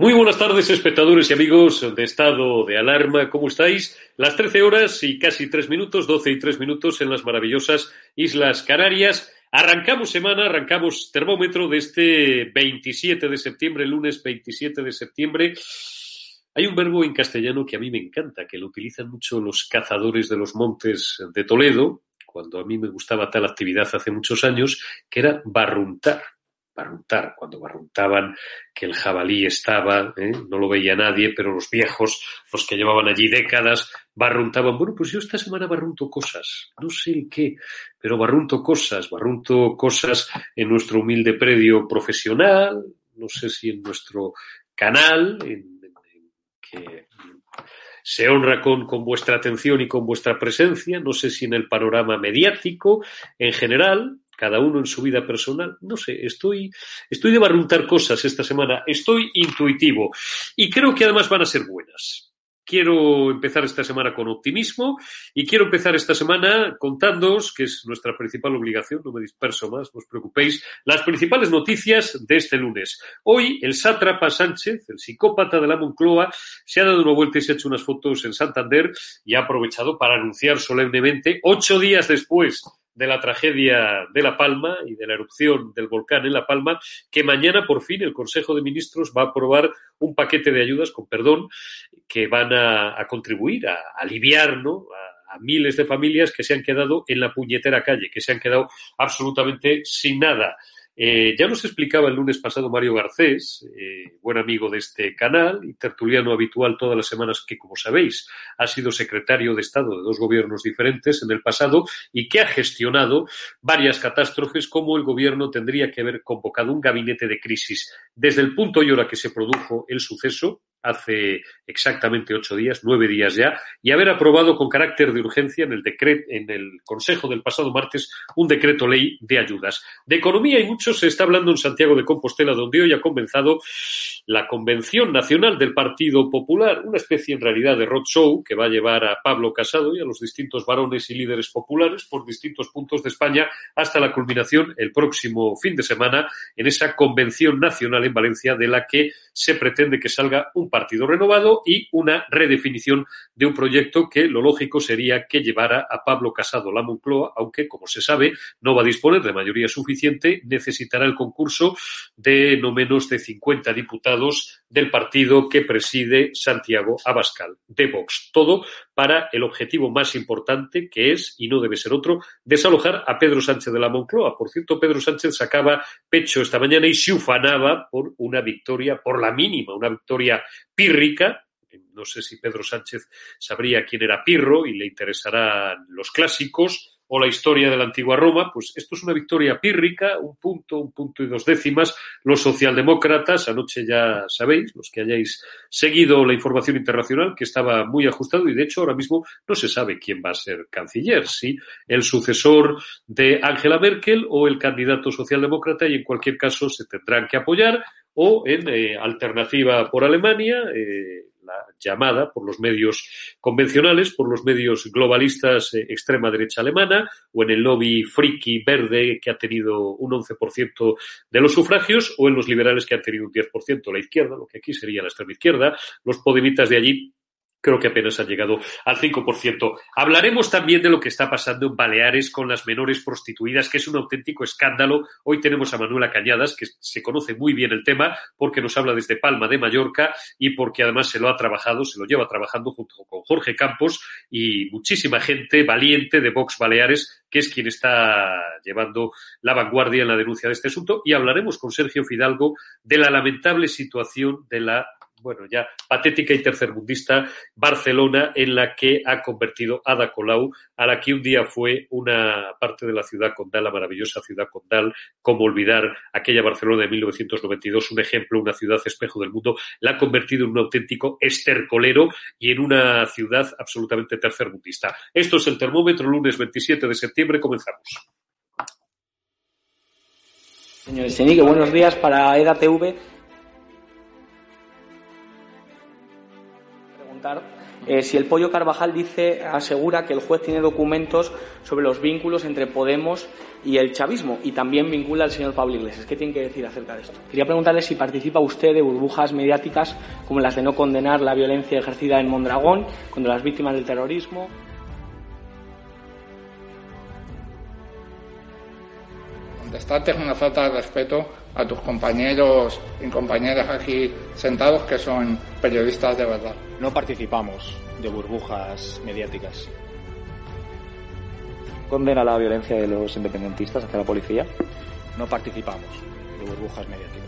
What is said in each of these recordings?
Muy buenas tardes, espectadores y amigos de estado de alarma. ¿Cómo estáis? Las 13 horas y casi 3 minutos, 12 y 3 minutos en las maravillosas Islas Canarias. Arrancamos semana, arrancamos termómetro de este 27 de septiembre, lunes 27 de septiembre. Hay un verbo en castellano que a mí me encanta, que lo utilizan mucho los cazadores de los montes de Toledo, cuando a mí me gustaba tal actividad hace muchos años, que era barruntar barruntar, cuando barruntaban que el jabalí estaba, ¿eh? no lo veía nadie, pero los viejos, los que llevaban allí décadas, barruntaban. Bueno, pues yo esta semana barrunto cosas, no sé el qué, pero barrunto cosas, barrunto cosas en nuestro humilde predio profesional, no sé si en nuestro canal, en, que se honra con, con, vuestra atención y con vuestra presencia, no sé si en el panorama mediático en general, cada uno en su vida personal. No sé, estoy, estoy de barruntar cosas esta semana, estoy intuitivo y creo que además van a ser buenas. Quiero empezar esta semana con optimismo y quiero empezar esta semana contándoos, que es nuestra principal obligación, no me disperso más, no os preocupéis, las principales noticias de este lunes. Hoy el sátrapa Sánchez, el psicópata de la Moncloa, se ha dado una vuelta y se ha hecho unas fotos en Santander y ha aprovechado para anunciar solemnemente, ocho días después de la tragedia de La Palma y de la erupción del volcán en La Palma, que mañana por fin el Consejo de Ministros va a aprobar un paquete de ayudas, con perdón, que van a, contribuir a, aliviar ¿no? a, a, miles de familias que se han quedado en la puñetera calle, que se han quedado absolutamente sin nada. Eh, ya nos explicaba el lunes pasado Mario Garcés, eh, buen amigo de este canal y tertuliano habitual todas las semanas que, como sabéis, ha sido secretario de Estado de dos gobiernos diferentes en el pasado y que ha gestionado varias catástrofes como el gobierno tendría que haber convocado un gabinete de crisis. Desde el punto y hora que se produjo el suceso, hace exactamente ocho días, nueve días ya, y haber aprobado con carácter de urgencia en el decreto, en el Consejo del pasado martes, un decreto ley de ayudas. De economía y mucho se está hablando en Santiago de Compostela, donde hoy ha comenzado la Convención Nacional del Partido Popular, una especie en realidad de roadshow que va a llevar a Pablo Casado y a los distintos varones y líderes populares por distintos puntos de España hasta la culminación el próximo fin de semana en esa Convención Nacional en Valencia de la que se pretende que salga un partido renovado y una redefinición de un proyecto que lo lógico sería que llevara a Pablo Casado la Moncloa, aunque, como se sabe, no va a disponer de mayoría suficiente, necesitará el concurso de no menos de 50 diputados del partido que preside Santiago Abascal, de Vox. Todo para el objetivo más importante, que es, y no debe ser otro, desalojar a Pedro Sánchez de la Moncloa. Por cierto, Pedro Sánchez sacaba pecho esta mañana y se ufanaba por una victoria, por la mínima, una victoria pírrica. No sé si Pedro Sánchez sabría quién era Pirro y le interesarán los clásicos o la historia de la antigua Roma, pues esto es una victoria pírrica, un punto, un punto y dos décimas. Los socialdemócratas, anoche ya sabéis, los que hayáis seguido la información internacional, que estaba muy ajustado y de hecho ahora mismo no se sabe quién va a ser canciller, si el sucesor de Angela Merkel o el candidato socialdemócrata y en cualquier caso se tendrán que apoyar o en eh, alternativa por Alemania, eh, la llamada por los medios convencionales, por los medios globalistas eh, extrema derecha alemana, o en el lobby friki verde que ha tenido un 11% de los sufragios, o en los liberales que han tenido un 10% la izquierda, lo que aquí sería la extrema izquierda, los podemitas de allí creo que apenas ha llegado al 5%. Hablaremos también de lo que está pasando en Baleares con las menores prostituidas, que es un auténtico escándalo. Hoy tenemos a Manuela Cañadas, que se conoce muy bien el tema, porque nos habla desde Palma de Mallorca y porque además se lo ha trabajado, se lo lleva trabajando junto con Jorge Campos y muchísima gente valiente de Vox Baleares, que es quien está llevando la vanguardia en la denuncia de este asunto. Y hablaremos con Sergio Fidalgo de la lamentable situación de la bueno, ya patética y tercermundista Barcelona, en la que ha convertido Ada Colau, a la que un día fue una parte de la ciudad condal, la maravillosa ciudad condal, como olvidar aquella Barcelona de 1992, un ejemplo, una ciudad espejo del mundo, la ha convertido en un auténtico estercolero y en una ciudad absolutamente tercermundista. Esto es el termómetro, lunes 27 de septiembre, comenzamos. Señor Senique, buenos días para EDATV. Preguntar eh, si el Pollo Carvajal dice, asegura que el juez tiene documentos sobre los vínculos entre Podemos y el chavismo y también vincula al señor Pablo Iglesias. ¿Qué tiene que decir acerca de esto? Quería preguntarle si participa usted de burbujas mediáticas como las de no condenar la violencia ejercida en Mondragón contra las víctimas del terrorismo. Contestarte es una falta de respeto a tus compañeros y compañeras aquí sentados que son periodistas de verdad. No participamos de burbujas mediáticas. ¿Condena la violencia de los independentistas hacia la policía? No participamos de burbujas mediáticas.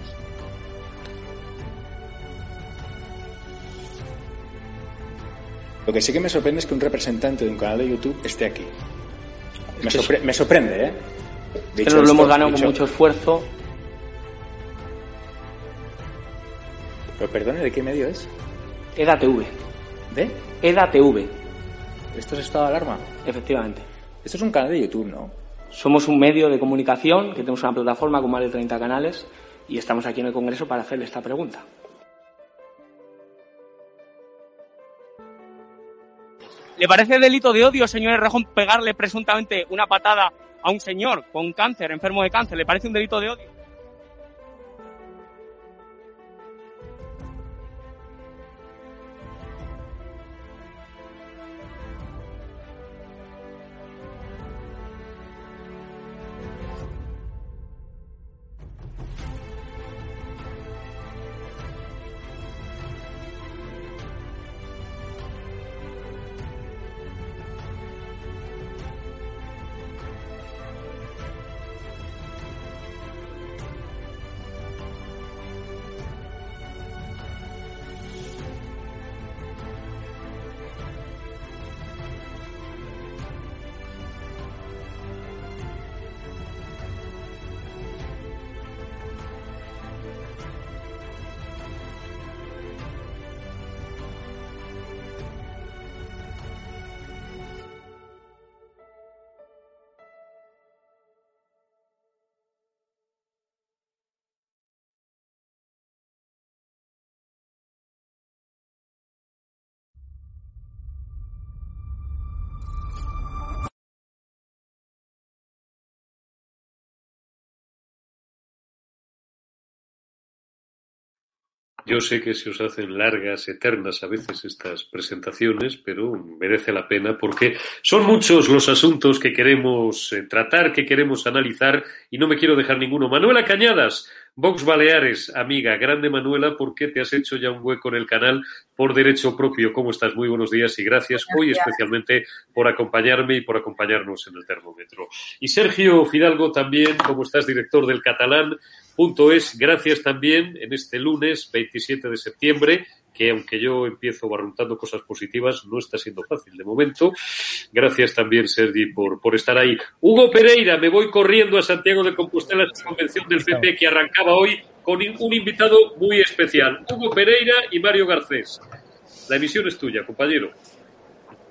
Lo que sí que me sorprende es que un representante de un canal de YouTube esté aquí. Me, sorpre me sorprende, ¿eh? Dicho nos lo hemos ganado con mucho esfuerzo. Pero perdone, ¿de qué medio es? EDATV. ¿De? EDATV. ¿Esto es estado de alarma? Efectivamente. Esto es un canal de YouTube, ¿no? Somos un medio de comunicación que tenemos una plataforma con más de 30 canales y estamos aquí en el Congreso para hacerle esta pregunta. ¿Le parece delito de odio, señor Rejón, pegarle presuntamente una patada a un señor con cáncer, enfermo de cáncer? ¿Le parece un delito de odio? Yo sé que se os hacen largas, eternas a veces estas presentaciones, pero merece la pena porque son muchos los asuntos que queremos eh, tratar, que queremos analizar y no me quiero dejar ninguno. Manuela Cañadas, Vox Baleares, amiga, grande Manuela, porque te has hecho ya un hueco en el canal por derecho propio. ¿Cómo estás? Muy buenos días y gracias, hoy especialmente por acompañarme y por acompañarnos en el termómetro. Y Sergio Fidalgo también, como estás, director del catalán, Punto es, gracias también en este lunes 27 de septiembre, que aunque yo empiezo barruntando cosas positivas, no está siendo fácil de momento. Gracias también, Sergi, por, por estar ahí. Hugo Pereira, me voy corriendo a Santiago de Compostela, esta convención del PP que arrancaba hoy con un invitado muy especial, Hugo Pereira y Mario Garcés. La emisión es tuya, compañero.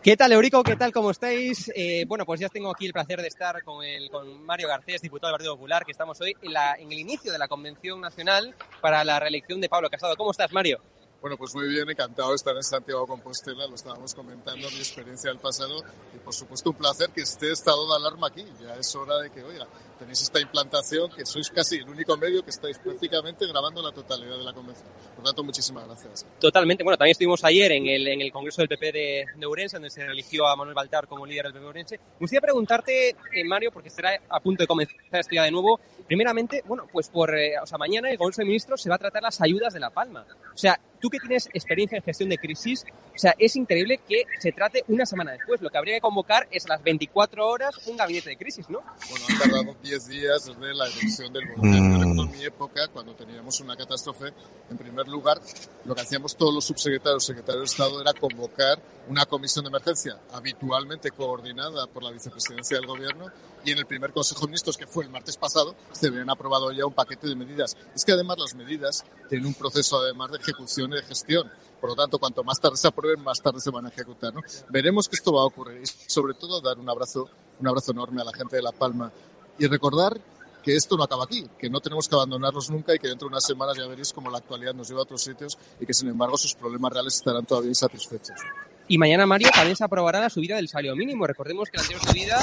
¿Qué tal, Eurico? ¿Qué tal? ¿Cómo estáis? Eh, bueno, pues ya tengo aquí el placer de estar con, el, con Mario Garcés, diputado del Partido Popular, que estamos hoy en, la, en el inicio de la Convención Nacional para la reelección de Pablo Casado. ¿Cómo estás, Mario? Bueno, pues muy bien, encantado de estar en Santiago Compostela, lo estábamos comentando, mi experiencia del pasado, y por supuesto un placer que esté estado de alarma aquí, ya es hora de que, oiga, tenéis esta implantación, que sois casi el único medio que estáis prácticamente grabando la totalidad de la convención. Por tanto, muchísimas gracias. Totalmente, bueno, también estuvimos ayer en el, en el Congreso del PP de, de Ourense, donde se eligió a Manuel Baltar como líder del PP de Ourense. Me gustaría preguntarte, eh, Mario, porque estará a punto de comenzar esto ya de nuevo, primeramente, bueno, pues por, eh, o sea, mañana el Congreso de Ministros se va a tratar las ayudas de La Palma. O sea, ¿tú que tienes experiencia en gestión de crisis, o sea, es increíble que se trate una semana después. Lo que habría que convocar es a las 24 horas un gabinete de crisis, ¿no? Bueno, han tardado 10 días desde la elección del gobierno. En mi época, cuando teníamos una catástrofe, en primer lugar, lo que hacíamos todos los subsecretarios, secretarios de Estado, era convocar una comisión de emergencia, habitualmente coordinada por la vicepresidencia del gobierno, y en el primer Consejo de Ministros, que fue el martes pasado, se habían aprobado ya un paquete de medidas. Es que además las medidas tienen un proceso además de ejecución y de gestión. Por lo tanto, cuanto más tarde se aprueben, más tarde se van a ejecutar. ¿no? Veremos que esto va a ocurrir y sobre todo dar un abrazo, un abrazo enorme a la gente de La Palma y recordar que esto no acaba aquí, que no tenemos que abandonarlos nunca y que dentro de unas semanas ya veréis cómo la actualidad nos lleva a otros sitios y que sin embargo sus problemas reales estarán todavía insatisfechos. Y mañana, Mario, también se aprobará la subida del salario mínimo. Recordemos que la anterior subida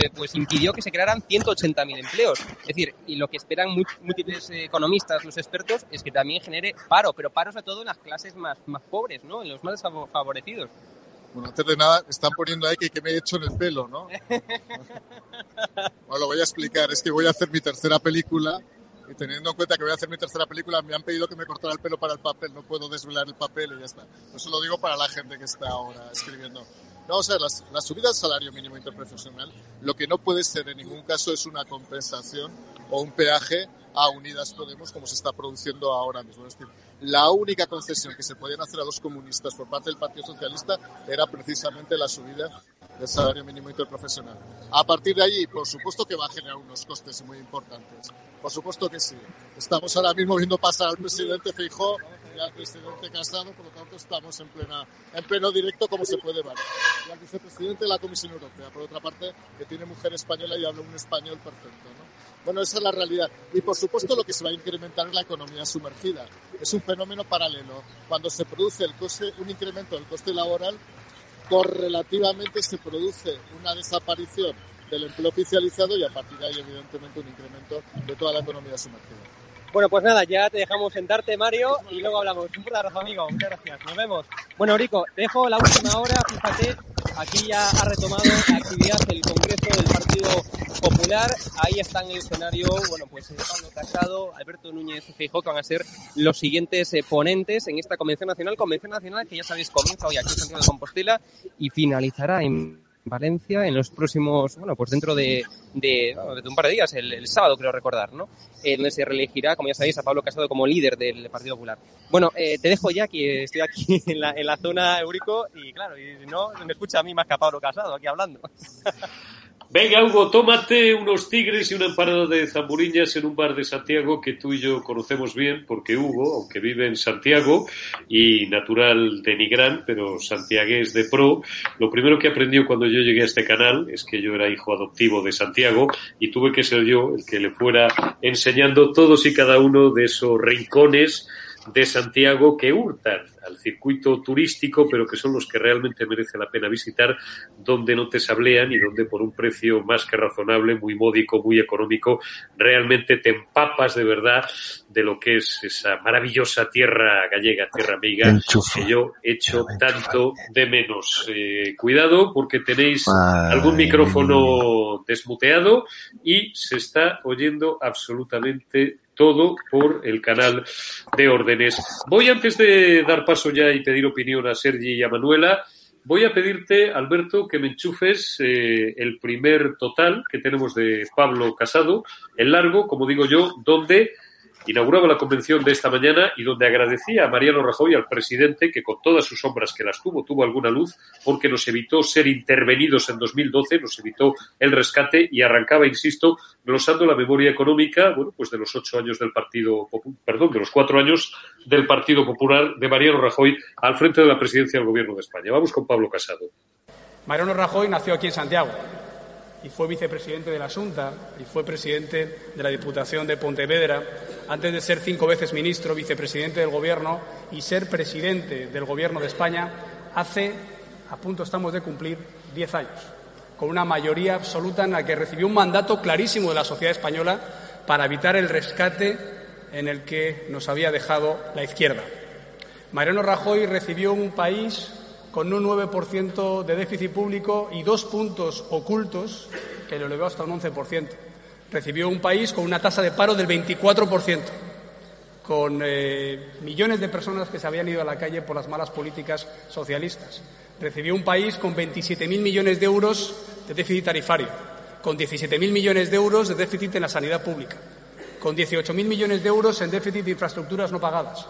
eh, pues impidió que se crearan 180.000 empleos. Es decir, y lo que esperan múltiples economistas, los expertos, es que también genere paro, pero paro sobre todo en las clases más, más pobres, ¿no? En los más desfavorecidos. Bueno, antes de nada, están poniendo ahí que, que me he hecho en el pelo, ¿no? bueno, lo voy a explicar. Es que voy a hacer mi tercera película y teniendo en cuenta que voy a hacer mi tercera película, me han pedido que me cortara el pelo para el papel, no puedo desvelar el papel y ya está. Eso lo digo para la gente que está ahora escribiendo. No, o sea, la subida del salario mínimo interprofesional, lo que no puede ser en ningún caso es una compensación o un peaje a Unidas Podemos como se está produciendo ahora mismo. Es decir, la única concesión que se podían hacer a los comunistas por parte del Partido Socialista era precisamente la subida del salario mínimo interprofesional. A partir de allí, por supuesto que va a generar unos costes muy importantes. Por supuesto que sí. Estamos ahora mismo viendo pasar al presidente Feijóo y al presidente Casado, por lo tanto estamos en, plena, en pleno directo como se puede ver. Y al vicepresidente de la Comisión Europea, por otra parte, que tiene mujer española y habla un español perfecto. Bueno, esa es la realidad. Y por supuesto lo que se va a incrementar es la economía sumergida. Es un fenómeno paralelo. Cuando se produce el coste, un incremento del coste laboral, correlativamente se produce una desaparición del empleo oficializado y a partir de ahí, evidentemente, un incremento de toda la economía sumergida. Bueno, pues nada, ya te dejamos sentarte, Mario, y luego hablamos. Un abrazo, amigo. Muchas gracias. Nos vemos. Bueno, Rico, dejo la última hora. Fíjate, aquí ya ha retomado la actividad el Congreso del Partido Popular. Ahí está en el escenario, bueno, pues eh, Pablo Casado, Alberto Núñez Feijóo, que van a ser los siguientes eh, ponentes en esta Convención Nacional. Convención Nacional que ya sabéis comienza hoy aquí en Santiago de Compostela y finalizará en Valencia en los próximos, bueno, pues dentro de, de, un par de días, el, sábado creo recordar, ¿no? Eh, donde se reelegirá, como ya sabéis, a Pablo Casado como líder del Partido Popular. Bueno, eh, te dejo ya que estoy aquí en la, en la zona Eurico y claro, y no, me escucha a mí más que a Pablo Casado aquí hablando. Venga, Hugo, tómate unos tigres y una empanada de zamburiñas en un bar de Santiago que tú y yo conocemos bien, porque Hugo, aunque vive en Santiago y natural de Nigrán, pero santiagués de pro, lo primero que aprendió cuando yo llegué a este canal es que yo era hijo adoptivo de Santiago y tuve que ser yo el que le fuera enseñando todos y cada uno de esos rincones de Santiago que hurtan al circuito turístico, pero que son los que realmente merece la pena visitar, donde no te sablean y donde por un precio más que razonable, muy módico, muy económico, realmente te empapas de verdad de lo que es esa maravillosa tierra gallega, tierra amiga, que yo echo tanto de menos. Eh, cuidado porque tenéis algún micrófono desmuteado y se está oyendo absolutamente todo por el canal de órdenes. Voy antes de dar paso ya y pedir opinión a Sergi y a Manuela. Voy a pedirte, Alberto, que me enchufes eh, el primer total que tenemos de Pablo Casado, el largo, como digo yo, donde inauguraba la convención de esta mañana y donde agradecía a Mariano Rajoy, al presidente, que con todas sus sombras que las tuvo, tuvo alguna luz, porque nos evitó ser intervenidos en 2012, nos evitó el rescate y arrancaba, insisto, glosando la memoria económica, bueno, pues de los ocho años del Partido, perdón, de los cuatro años del Partido Popular de Mariano Rajoy al frente de la presidencia del Gobierno de España. Vamos con Pablo Casado. Mariano Rajoy nació aquí en Santiago y fue vicepresidente de la Junta y fue presidente de la Diputación de Pontevedra, antes de ser cinco veces ministro, vicepresidente del Gobierno y ser presidente del Gobierno de España, hace, a punto estamos de cumplir, diez años, con una mayoría absoluta en la que recibió un mandato clarísimo de la sociedad española para evitar el rescate en el que nos había dejado la izquierda. Mariano Rajoy recibió un país con un 9% de déficit público y dos puntos ocultos que lo elevó hasta un 11%. Recibió un país con una tasa de paro del 24%. con eh, millones de personas que se habían ido a la calle por las malas políticas socialistas. Recibió un país con 27.000 millones de euros de déficit tarifario, con 17.000 millones de euros de déficit en la sanidad pública, con 18.000 millones de euros en déficit de infraestructuras no pagadas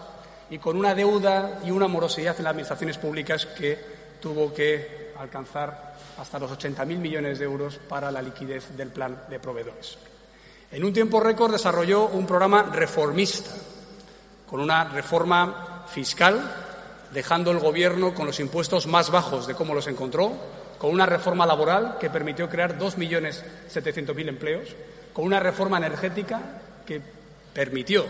y con una deuda y una morosidad en las administraciones públicas que tuvo que alcanzar hasta los 80.000 millones de euros para la liquidez del plan de proveedores. En un tiempo récord desarrolló un programa reformista, con una reforma fiscal, dejando el Gobierno con los impuestos más bajos de cómo los encontró, con una reforma laboral que permitió crear 2.700.000 empleos, con una reforma energética que permitió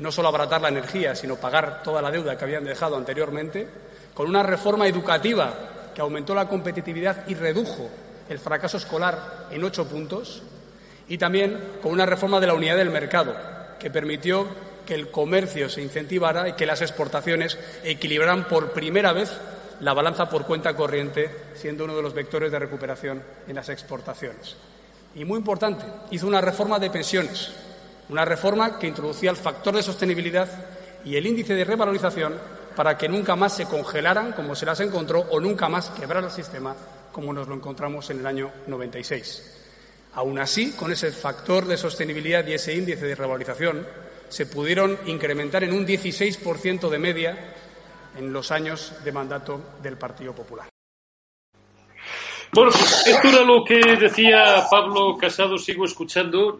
no solo abaratar la energía, sino pagar toda la deuda que habían dejado anteriormente, con una reforma educativa que aumentó la competitividad y redujo el fracaso escolar en ocho puntos, y también con una reforma de la unidad del mercado que permitió que el comercio se incentivara y que las exportaciones equilibraran por primera vez la balanza por cuenta corriente, siendo uno de los vectores de recuperación en las exportaciones. Y muy importante, hizo una reforma de pensiones, una reforma que introducía el factor de sostenibilidad y el índice de revalorización para que nunca más se congelaran como se las encontró o nunca más quebrara el sistema como nos lo encontramos en el año 96. Aún así, con ese factor de sostenibilidad y ese índice de revalorización, se pudieron incrementar en un 16% de media en los años de mandato del Partido Popular. Bueno, pues esto era lo que decía Pablo Casado, sigo escuchando.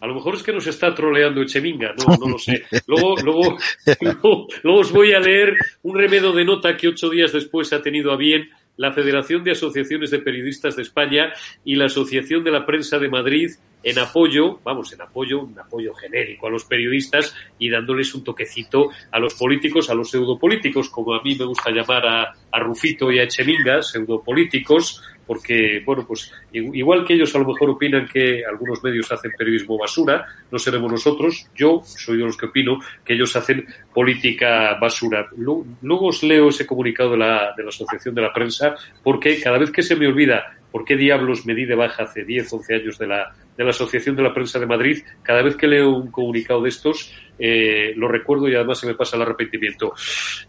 A lo mejor es que nos está troleando Echeminga, no, no lo sé. Luego, luego, luego, luego os voy a leer un remedo de nota que ocho días después ha tenido a bien la Federación de Asociaciones de Periodistas de España y la Asociación de la Prensa de Madrid en apoyo, vamos, en apoyo, un apoyo genérico a los periodistas y dándoles un toquecito a los políticos, a los pseudopolíticos, como a mí me gusta llamar a, a Rufito y a Echeminga, pseudopolíticos, porque, bueno, pues igual que ellos a lo mejor opinan que algunos medios hacen periodismo basura, no seremos nosotros, yo soy de los que opino que ellos hacen política basura. Luego os leo ese comunicado de la, de la Asociación de la Prensa, porque cada vez que se me olvida por qué diablos me di de baja hace 10, 11 años de la, de la Asociación de la Prensa de Madrid, cada vez que leo un comunicado de estos, eh, lo recuerdo y además se me pasa el arrepentimiento.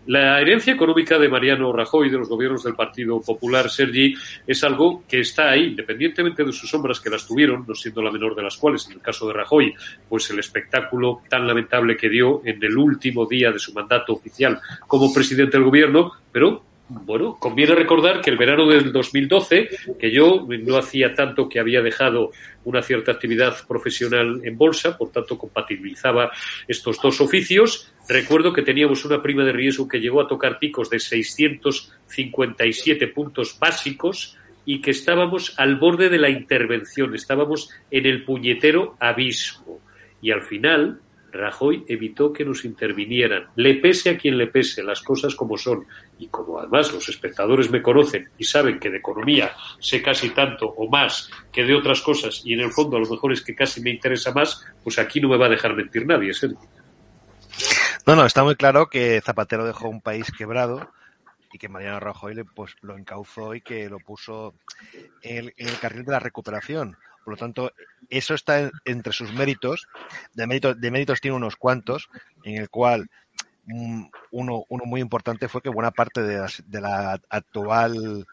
La herencia económica de Mariano Rajoy, de los gobiernos del Partido Popular, Sergi, es algo que está ahí, independientemente de sus sombras que las tuvieron, no siendo la menor de las cuales, en el caso de Rajoy, pues el espectáculo tan lamentable que dio en el último día de su mandato oficial como presidente del gobierno, pero bueno, conviene recordar que el verano del 2012, que yo no hacía tanto que había dejado una cierta actividad profesional en bolsa, por tanto compatibilizaba estos dos oficios, recuerdo que teníamos una prima de riesgo que llegó a tocar picos de 657 puntos básicos y que estábamos al borde de la intervención, estábamos en el puñetero abismo. Y al final, Rajoy evitó que nos intervinieran. Le pese a quien le pese, las cosas como son. Y como además los espectadores me conocen y saben que de economía sé casi tanto o más que de otras cosas, y en el fondo a lo mejor es que casi me interesa más, pues aquí no me va a dejar mentir nadie, Sergio. No, no, está muy claro que Zapatero dejó un país quebrado y que Mariano Rajoy pues, lo encauzó y que lo puso en el carril de la recuperación. Por lo tanto, eso está entre sus méritos. De, méritos. tiene unos cuantos, en el cual mm, uno, uno muy importante fue que buena parte de la actual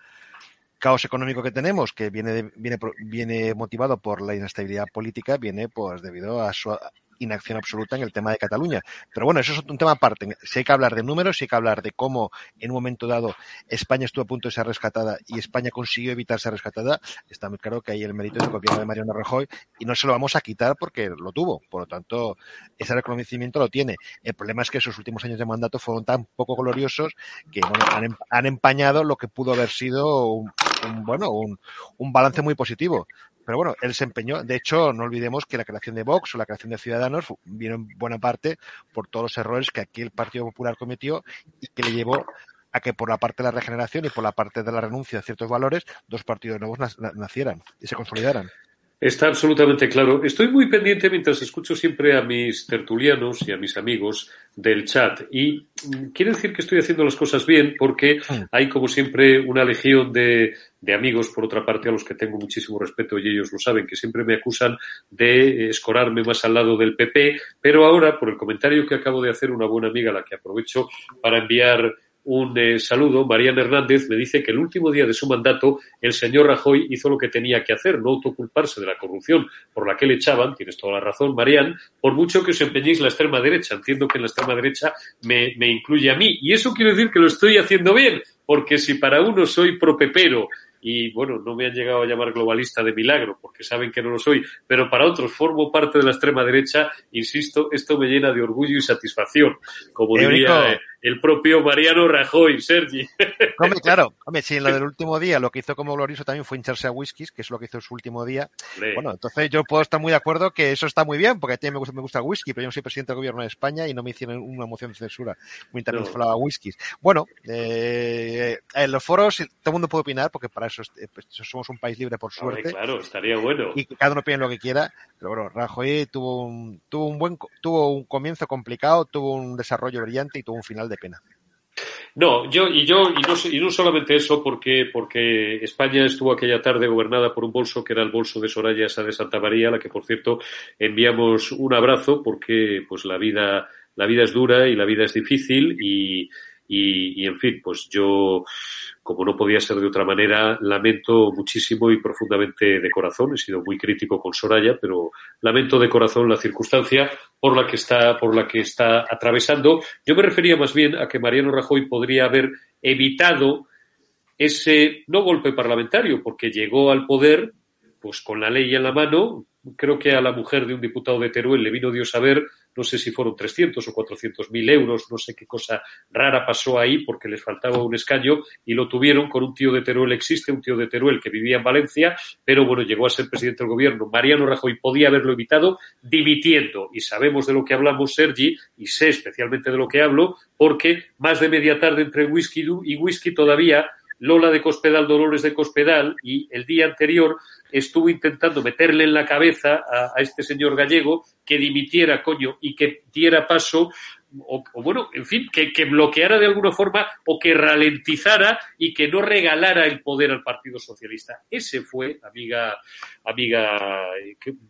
caos económico que tenemos, que viene, viene, viene motivado por la inestabilidad política, viene pues debido a su, inacción absoluta en el tema de Cataluña. Pero bueno, eso es un tema aparte. Si hay que hablar de números, si hay que hablar de cómo en un momento dado España estuvo a punto de ser rescatada y España consiguió evitar ser rescatada, está muy claro que hay el mérito del gobierno de Mariano Rajoy y no se lo vamos a quitar porque lo tuvo. Por lo tanto, ese reconocimiento lo tiene. El problema es que esos últimos años de mandato fueron tan poco gloriosos que han, em, empañado lo que pudo haber sido un, bueno, un, un balance muy positivo. Pero bueno, él se empeñó. De hecho, no olvidemos que la creación de Vox o la creación de Ciudadanos vino en buena parte por todos los errores que aquí el Partido Popular cometió y que le llevó a que por la parte de la regeneración y por la parte de la renuncia a ciertos valores, dos partidos nuevos nacieran y se consolidaran. Está absolutamente claro. Estoy muy pendiente mientras escucho siempre a mis tertulianos y a mis amigos del chat. Y mm, quiere decir que estoy haciendo las cosas bien porque hay, como siempre, una legión de, de, amigos, por otra parte, a los que tengo muchísimo respeto y ellos lo saben, que siempre me acusan de escorarme más al lado del PP. Pero ahora, por el comentario que acabo de hacer una buena amiga, a la que aprovecho para enviar un eh, saludo. Mariana Hernández me dice que el último día de su mandato el señor Rajoy hizo lo que tenía que hacer, no autoculparse de la corrupción por la que le echaban, tienes toda la razón, Marian, por mucho que os empeñéis la extrema derecha. Entiendo que en la extrema derecha me, me incluye a mí. Y eso quiere decir que lo estoy haciendo bien, porque si para uno soy propepero y bueno, no me han llegado a llamar globalista de milagro porque saben que no lo soy, pero para otros formo parte de la extrema derecha, insisto, esto me llena de orgullo y satisfacción, como diría el propio Mariano Rajoy, Sergi. Hombre, claro, hombre, si en lo del último día lo que hizo como glorioso también fue hincharse a whiskies, que es lo que hizo en su último día. Bueno, entonces yo puedo estar muy de acuerdo que eso está muy bien, porque a ti me gusta, me gusta el whisky, pero yo no soy presidente del gobierno de España y no me hicieron una moción de censura mientras no. falaba whiskies. Bueno, eh, en los foros todo el mundo puede opinar, porque para eso eh, pues, somos un país libre por suerte. claro, estaría bueno. Y que cada uno opine lo que quiera, pero bueno, Rajoy tuvo un, tuvo un buen, tuvo un comienzo complicado, tuvo un desarrollo brillante y tuvo un final de pena. No, yo y yo y no, y no solamente eso porque porque España estuvo aquella tarde gobernada por un bolso que era el bolso de Soraya Sá de Santa María, a la que por cierto enviamos un abrazo porque pues la vida la vida es dura y la vida es difícil y y, y en fin, pues yo como no podía ser de otra manera, lamento muchísimo y profundamente de corazón. He sido muy crítico con Soraya, pero lamento de corazón la circunstancia por la que está, por la que está atravesando. Yo me refería más bien a que Mariano Rajoy podría haber evitado ese no golpe parlamentario, porque llegó al poder pues con la ley en la mano, creo que a la mujer de un diputado de Teruel le vino Dios a ver, no sé si fueron 300 o 400 mil euros, no sé qué cosa rara pasó ahí porque les faltaba un escaño y lo tuvieron con un tío de Teruel, existe un tío de Teruel que vivía en Valencia, pero bueno, llegó a ser presidente del gobierno. Mariano Rajoy podía haberlo evitado dimitiendo y sabemos de lo que hablamos, Sergi, y sé especialmente de lo que hablo, porque más de media tarde entre whisky y whisky todavía Lola de Cospedal, Dolores de Cospedal, y el día anterior estuvo intentando meterle en la cabeza a, este señor gallego que dimitiera, coño, y que diera paso o, o, bueno, en fin, que, que, bloqueara de alguna forma o que ralentizara y que no regalara el poder al Partido Socialista. Ese fue, amiga, amiga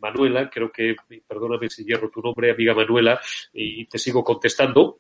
Manuela, creo que, perdóname si hierro tu nombre, amiga Manuela, y te sigo contestando,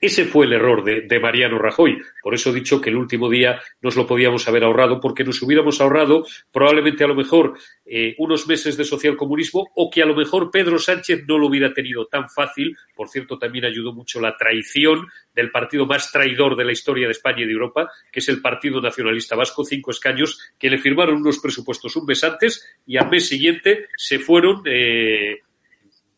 ese fue el error de, Mariano Rajoy. Por eso he dicho que el último día nos lo podíamos haber ahorrado, porque nos hubiéramos ahorrado probablemente a lo mejor eh, unos meses de socialcomunismo o que a lo mejor Pedro Sánchez no lo hubiera tenido tan fácil. Por cierto, también ayudó mucho la traición del partido más traidor de la historia de España y de Europa, que es el Partido Nacionalista Vasco, cinco escaños que le firmaron unos presupuestos un mes antes y al mes siguiente se fueron. Eh,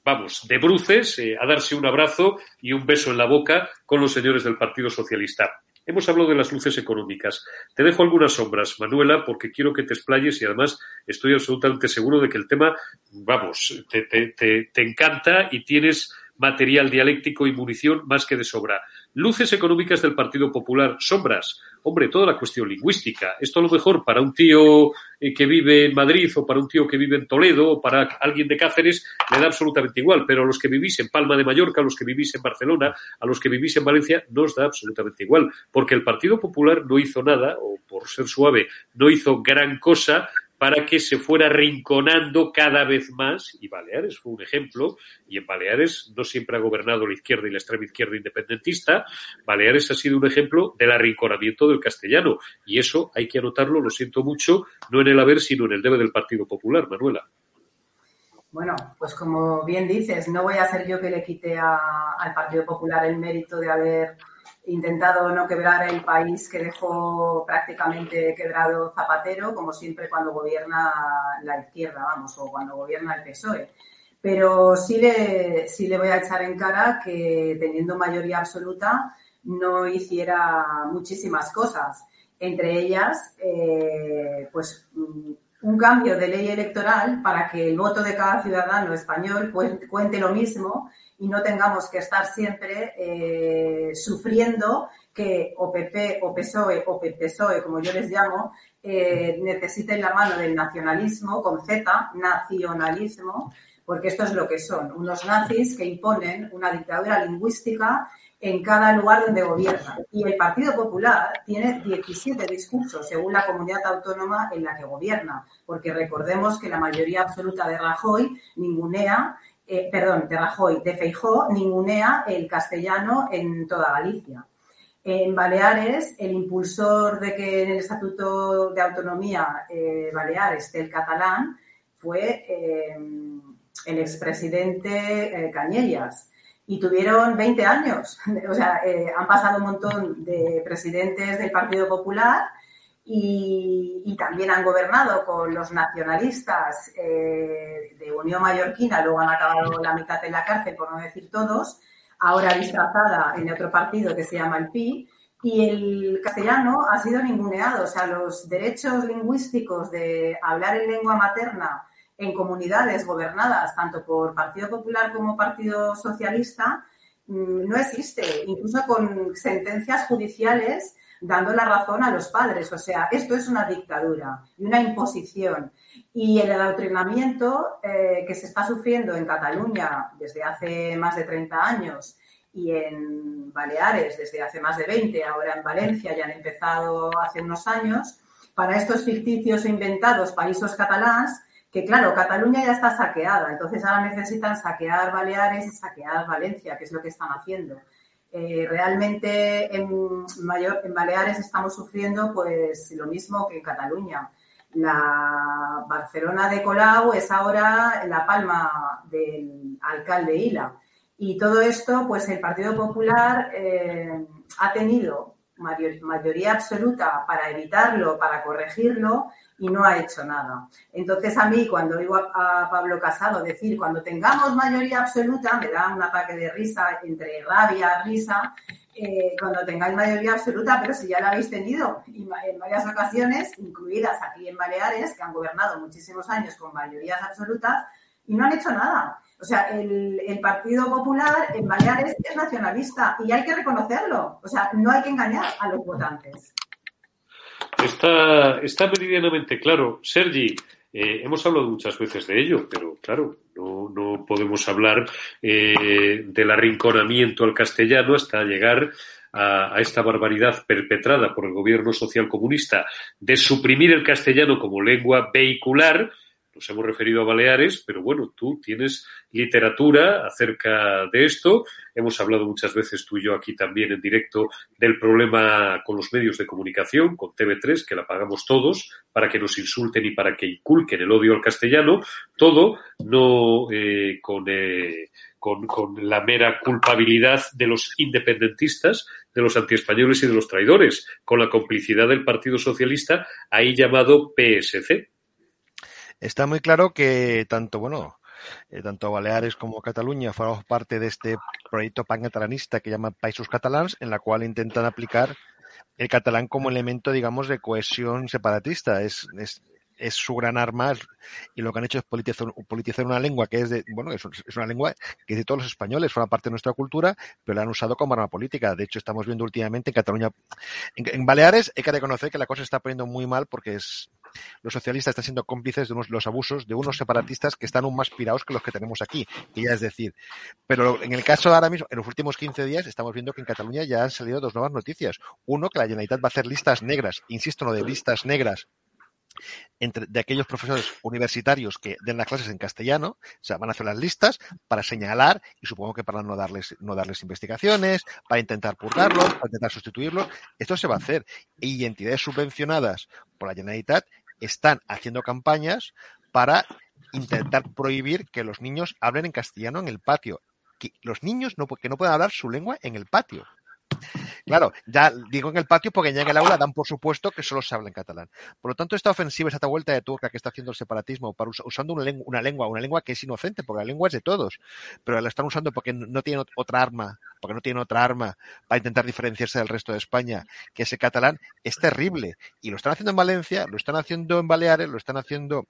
vamos, de bruces, eh, a darse un abrazo y un beso en la boca con los señores del Partido Socialista. Hemos hablado de las luces económicas. Te dejo algunas sombras, Manuela, porque quiero que te explayes y además estoy absolutamente seguro de que el tema, vamos, te, te, te, te encanta y tienes material dialéctico y munición más que de sobra. Luces económicas del Partido Popular, sombras. Hombre, toda la cuestión lingüística. Esto a lo mejor para un tío eh, que vive en Madrid o para un tío que vive en Toledo o para alguien de Cáceres le da absolutamente igual, pero a los que vivís en Palma de Mallorca, a los que vivís en Barcelona, a los que vivís en Valencia, no os da absolutamente igual, porque el Partido Popular no hizo nada, o por ser suave, no hizo gran cosa para que se fuera rinconando cada vez más, y Baleares fue un ejemplo, y en Baleares no siempre ha gobernado la izquierda y la extrema izquierda independentista, Baleares ha sido un ejemplo del arrinconamiento del castellano, y eso hay que anotarlo, lo siento mucho, no en el haber, sino en el debe del Partido Popular, Manuela. Bueno, pues como bien dices, no voy a ser yo que le quite a, al Partido Popular el mérito de haber intentado no quebrar el país que dejó prácticamente quebrado Zapatero, como siempre cuando gobierna la izquierda, vamos, o cuando gobierna el PSOE. Pero sí le, sí le voy a echar en cara que teniendo mayoría absoluta no hiciera muchísimas cosas. Entre ellas, eh, pues un cambio de ley electoral para que el voto de cada ciudadano español cuente lo mismo y no tengamos que estar siempre eh, sufriendo que o PP o PSOE o PSOE, como yo les llamo, eh, necesiten la mano del nacionalismo, con Z, nacionalismo, porque esto es lo que son, unos nazis que imponen una dictadura lingüística en cada lugar donde gobiernan. Y el Partido Popular tiene 17 discursos según la comunidad autónoma en la que gobierna, porque recordemos que la mayoría absoluta de Rajoy ningunea, eh, perdón, de Rajoy, de Feijó, ningunea el castellano en toda Galicia. En Baleares, el impulsor de que en el Estatuto de Autonomía eh, esté el catalán fue eh, el expresidente eh, Cañellas y tuvieron 20 años. O sea, eh, han pasado un montón de presidentes del Partido Popular y, también han gobernado con los nacionalistas eh, de Unión Mallorquina, luego han acabado la mitad en la cárcel, por no decir todos, ahora disfrazada en otro partido que se llama el PI. Y el castellano ha sido ninguneado, o sea, los derechos lingüísticos de hablar en lengua materna en comunidades gobernadas tanto por Partido Popular como Partido Socialista mm, no existe, incluso con sentencias judiciales dando la razón a los padres. O sea, esto es una dictadura y una imposición. Y el adoctrinamiento eh, que se está sufriendo en Cataluña desde hace más de 30 años y en Baleares desde hace más de 20, ahora en Valencia ya han empezado hace unos años, para estos ficticios e inventados países catalanes, que claro, Cataluña ya está saqueada, entonces ahora necesitan saquear Baleares y saquear Valencia, que es lo que están haciendo. Eh, realmente en, Baleares estamos sufriendo pues lo mismo que en Cataluña. La Barcelona de Colau es ahora la palma del alcalde Ila. Y todo esto, pues el Partido Popular eh, ha tenido mayoría absoluta para evitarlo, para corregirlo, y no ha hecho nada. Entonces a mí cuando oigo a, Pablo Casado decir cuando tengamos mayoría absoluta me da un ataque de risa entre rabia, risa, eh, cuando tengáis mayoría absoluta, pero si ya la habéis tenido en varias ocasiones, incluidas aquí en Baleares, que han gobernado muchísimos años con mayorías absolutas y no han hecho nada. O sea, el, el, Partido Popular en Baleares es nacionalista y hay que reconocerlo. O sea, no hay que engañar a los votantes. Está, está meridianamente claro. Sergi, eh, hemos hablado muchas veces de ello, pero claro, no, no podemos hablar eh, del arrinconamiento al castellano hasta llegar a, a, esta barbaridad perpetrada por el gobierno social comunista de suprimir el castellano como lengua vehicular nos hemos referido a Baleares, pero bueno, tú tienes literatura acerca de esto. Hemos hablado muchas veces tú y yo aquí también en directo del problema con los medios de comunicación, con TV3, que la pagamos todos para que nos insulten y para que inculquen el odio al castellano. Todo no eh, con, eh, con, con la mera culpabilidad de los independentistas, de los antiespañoles y de los traidores, con la complicidad del Partido Socialista, ahí llamado PSC está muy claro que tanto, bueno, eh, tanto Baleares como Cataluña fueron parte de este proyecto pan-catalanista que llama Països Catalans, en la cual intentan aplicar el catalán como elemento, digamos, de cohesión separatista. Es, es, es su gran arma y lo que han hecho es politizar, politizar una lengua que es de, bueno, es, es, una lengua que es de todos los españoles, forma parte de nuestra cultura, pero la han usado como arma política. De hecho, estamos viendo últimamente en Cataluña, en, en Baleares hay que reconocer que la cosa se está poniendo muy mal porque es, los socialistas están siendo cómplices de unos, los abusos de unos separatistas que están aún más pirados que los que tenemos aquí, que ya es decir. Pero en el caso de ahora mismo, en los últimos 15 días, estamos viendo que en Cataluña ya han salido dos nuevas noticias. Uno, que la Generalitat va a hacer listas negras, insisto, no de listas negras, entre, de aquellos profesores universitarios que den las clases en castellano, o sea, van a hacer las listas para señalar y supongo que para no darles, no darles investigaciones, para intentar purgarlos, para intentar sustituirlos. Esto se va a hacer. Y entidades subvencionadas por la Generalitat están haciendo campañas para intentar prohibir que los niños hablen en castellano en el patio. Que los niños no, que no puedan hablar su lengua en el patio. Claro, ya digo en el patio porque ya en el aula dan por supuesto que solo se habla en catalán. Por lo tanto, esta ofensiva, esta vuelta de turca que está haciendo el separatismo para usando una lengua, una lengua, que es inocente, porque la lengua es de todos, pero la están usando porque no tienen otra arma, porque no tienen otra arma para intentar diferenciarse del resto de España, que ese catalán es terrible. Y lo están haciendo en Valencia, lo están haciendo en Baleares, lo están haciendo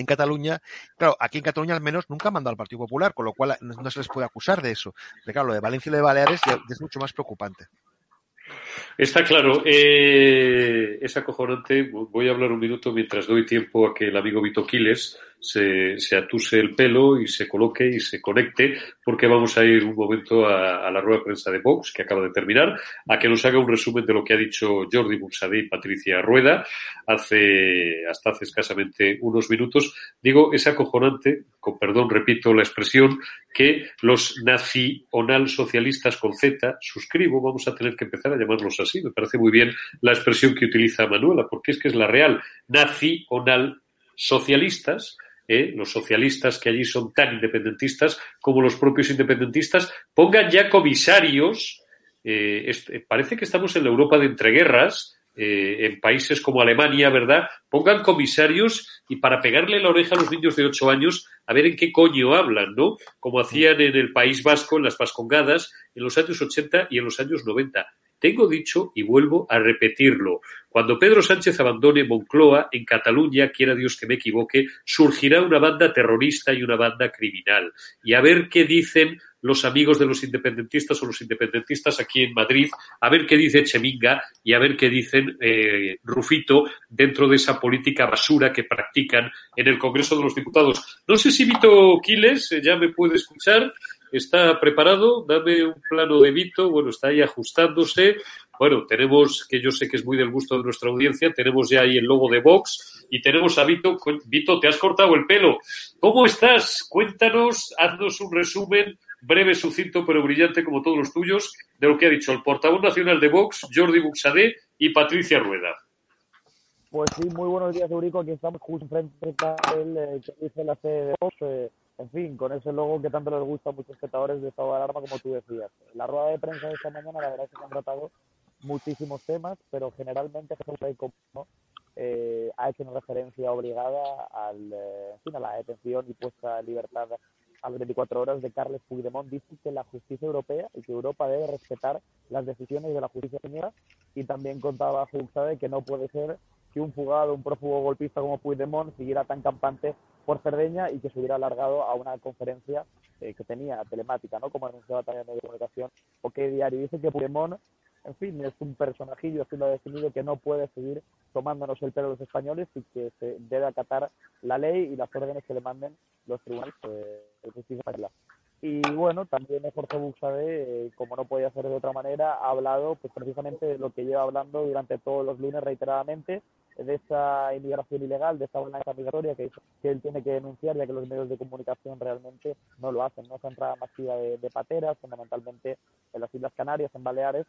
en Cataluña, claro, aquí en Cataluña al menos nunca han mandado al Partido Popular, con lo cual no, se les puede acusar de eso. Pero claro, lo de Valencia y de Baleares es mucho más preocupante. Está claro. Eh, es acojonante. Voy a hablar un minuto mientras doy tiempo a que el amigo Vito Quiles se, se atuse el pelo y se coloque y se conecte, porque vamos a ir un momento a, la rueda de prensa de Vox, que acaba de terminar, a que nos haga un resumen de lo que ha dicho Jordi Buxadé y Patricia Rueda hace, hasta hace escasamente unos minutos. Digo, es acojonante, con perdón, repito la expresión, que los nacional socialistas con Z, suscribo, vamos a tener que empezar a llamarlos así, me parece muy bien la expresión que utiliza Manuela, porque es que es la real, nacional socialistas, ¿eh? los socialistas que allí son tan independentistas como los propios independentistas, pongan ya comisarios. Eh, este, parece que estamos en la Europa de entreguerras, eh, en países como Alemania, ¿verdad? Pongan comisarios y para pegarle la oreja a los niños de ocho años a ver en qué coño hablan, ¿no? Como hacían en el País Vasco, en las Vascongadas, en los años 80 y en los años 90. Tengo dicho y vuelvo a repetirlo. Cuando Pedro Sánchez abandone Moncloa, en Cataluña, quiera Dios que me equivoque, surgirá una banda terrorista y una banda criminal. Y a ver qué dicen los amigos de los independentistas o los independentistas aquí en Madrid, a ver qué dice Cheminga y a ver qué dicen eh, Rufito dentro de esa política basura que practican en el Congreso de los Diputados. No sé si Vito Quiles eh, ya me puede escuchar. ¿Está preparado? Dame un plano de Vito. Bueno, está ahí ajustándose. Bueno, tenemos, que yo sé que es muy del gusto de nuestra audiencia, tenemos ya ahí el logo de Vox y tenemos a Vito. Vito, te has cortado el pelo. ¿Cómo estás? Cuéntanos, haznos un resumen breve, sucinto, pero brillante como todos los tuyos, de lo que ha dicho el portavoz nacional de Vox, Jordi Buxadé y Patricia Rueda. Pues sí, muy buenos días, Eurico. Aquí estamos justo frente del eh, que dice la de Vox. Eh, en fin, con ese logo que tanto les gusta a muchos espectadores de estado de alarma, como tú decías. La rueda de prensa de esta mañana, la verdad es que se han tratado muchísimos temas, pero generalmente ¿no? eh, ha hecho una referencia obligada al, eh, en fin, a la detención y puesta en libertad a las 24 horas de Carles Puigdemont. Dice que la justicia europea y que Europa debe respetar las decisiones de la justicia española y también contaba de que no puede ser que un fugado, un prófugo golpista como Puigdemont siguiera tan campante por Cerdeña y que se hubiera alargado a una conferencia eh, que tenía telemática, ¿no? Como anunciaba también de comunicación o que diario. Dice que Puigdemont, en fin, es un personajillo, así lo ha definido, que no puede seguir tomándonos el pelo a los españoles y que se debe acatar la ley y las órdenes que le manden los tribunales de justicia española. Y bueno, también Jorge Buxade, eh, como no podía ser de otra manera, ha hablado pues precisamente de lo que lleva hablando durante todos los lunes reiteradamente, de esa inmigración ilegal, de esa balanza migratoria que, que él tiene que denunciar, ya que los medios de comunicación realmente no lo hacen. ¿no? Esa entrada masiva de, de pateras, fundamentalmente en las Islas Canarias, en Baleares,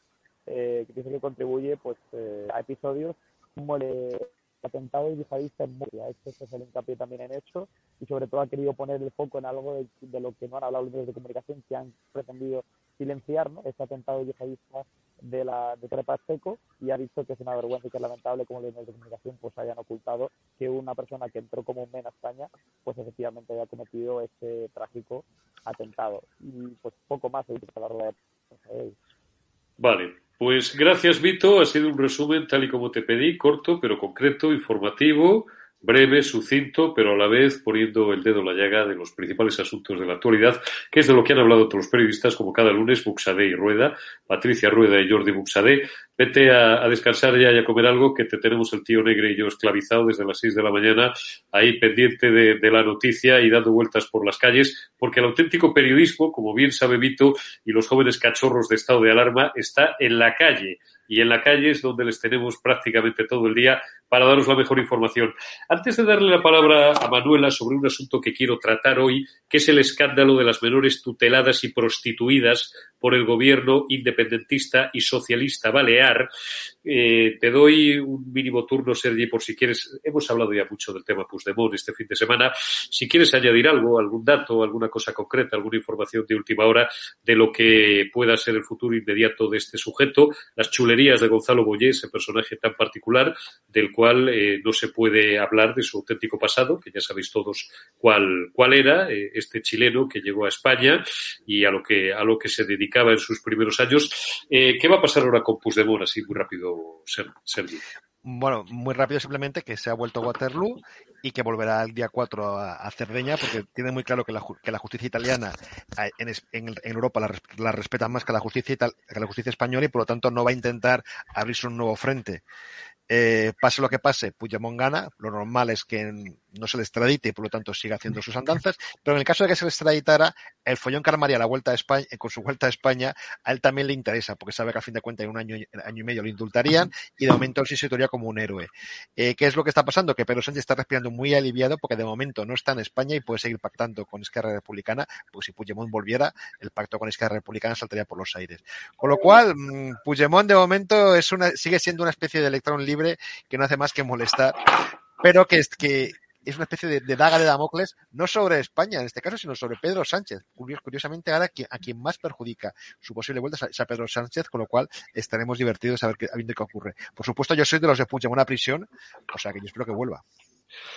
eh, que dice que contribuye pues eh, a episodios como el atentado yihadista en Murcia. Este es el hincapié también en hecho y sobre todo ha querido poner el foco en algo de, de, lo que no han hablado los medios de comunicación que han pretendido silenciar, ¿no? Este atentado yihadista de la de Trepacheco y ha dicho que es una vergüenza y que es lamentable como los medios de comunicación pues hayan ocultado que una persona que entró como un men a España pues efectivamente haya cometido este trágico atentado. Y pues poco más he dicho la rueda de Vale, pues gracias Vito, ha sido un resumen tal y como te pedí, corto pero concreto, informativo, breve, sucinto, pero a la vez poniendo el dedo en la llaga de los principales asuntos de la actualidad, que es de lo que han hablado los periodistas, como cada lunes, Buxadé y Rueda, Patricia Rueda y Jordi Buxadé. Vete a, descansar ya y a comer algo, que te tenemos el tío negro y yo esclavizado desde las seis de la mañana, ahí pendiente de, de, la noticia y dando vueltas por las calles, porque el auténtico periodismo, como bien sabe Vito, y los jóvenes cachorros de estado de alarma, está en la calle y en la calle es donde les tenemos prácticamente todo el día para daros la mejor información. Antes de darle la palabra a Manuela sobre un asunto que quiero tratar hoy, que es el escándalo de las menores tuteladas y prostituidas por el gobierno independentista y socialista balear, eh, te doy un mínimo turno, Sergi, por si quieres. Hemos hablado ya mucho del tema Puigdemont este fin de semana. Si quieres añadir algo, algún dato, alguna cosa concreta, alguna información de última hora de lo que pueda ser el futuro inmediato de este sujeto, las chulerías de Gonzalo Boyé, ese personaje tan particular, del cual eh, no se puede hablar de su auténtico pasado, que ya sabéis todos cuál, cuál era, eh, este chileno que llegó a España y a lo que, a lo que se dedicaba en sus primeros años. Eh, ¿Qué va a pasar ahora con Puigdemont? Así muy rápido, Sergi. Bueno, muy rápido simplemente que se ha vuelto a Waterloo y que volverá el día 4 a, Cerdeña porque tiene muy claro que la, que la justicia italiana en, Europa la, la, respeta más que la, justicia que la justicia española y por lo tanto no va a intentar abrirse un nuevo frente. Eh, pase lo que pase, Puigdemont gana. Lo normal es que no se le extradite y por lo tanto siga haciendo sus andanzas. Pero en el caso de que se le extraditara, el follón que armaría la vuelta a España, con su vuelta a España, a él también le interesa, porque sabe que a fin de cuentas en un año, año y medio lo indultarían y de momento él sí se situaría como un héroe. Eh, ¿Qué es lo que está pasando? Que Pedro Sánchez está respirando muy aliviado porque de momento no está en España y puede seguir pactando con Esquerra Republicana, pues si Puigdemont volviera, el pacto con Esquerra Republicana saltaría por los aires. Con lo cual, mmm, Puigdemont de momento es una, sigue siendo una especie de electrón libre que no hace más que molestar, pero que que es una especie de, daga de Damocles, no sobre España en este caso, sino sobre Pedro Sánchez. Curiosamente, ahora a quien más perjudica su posible vuelta es a Pedro Sánchez, con lo cual estaremos divertidos a ver qué, qué ocurre. Por supuesto, yo soy de los de Puigdemont a prisión, o sea que yo espero que vuelva.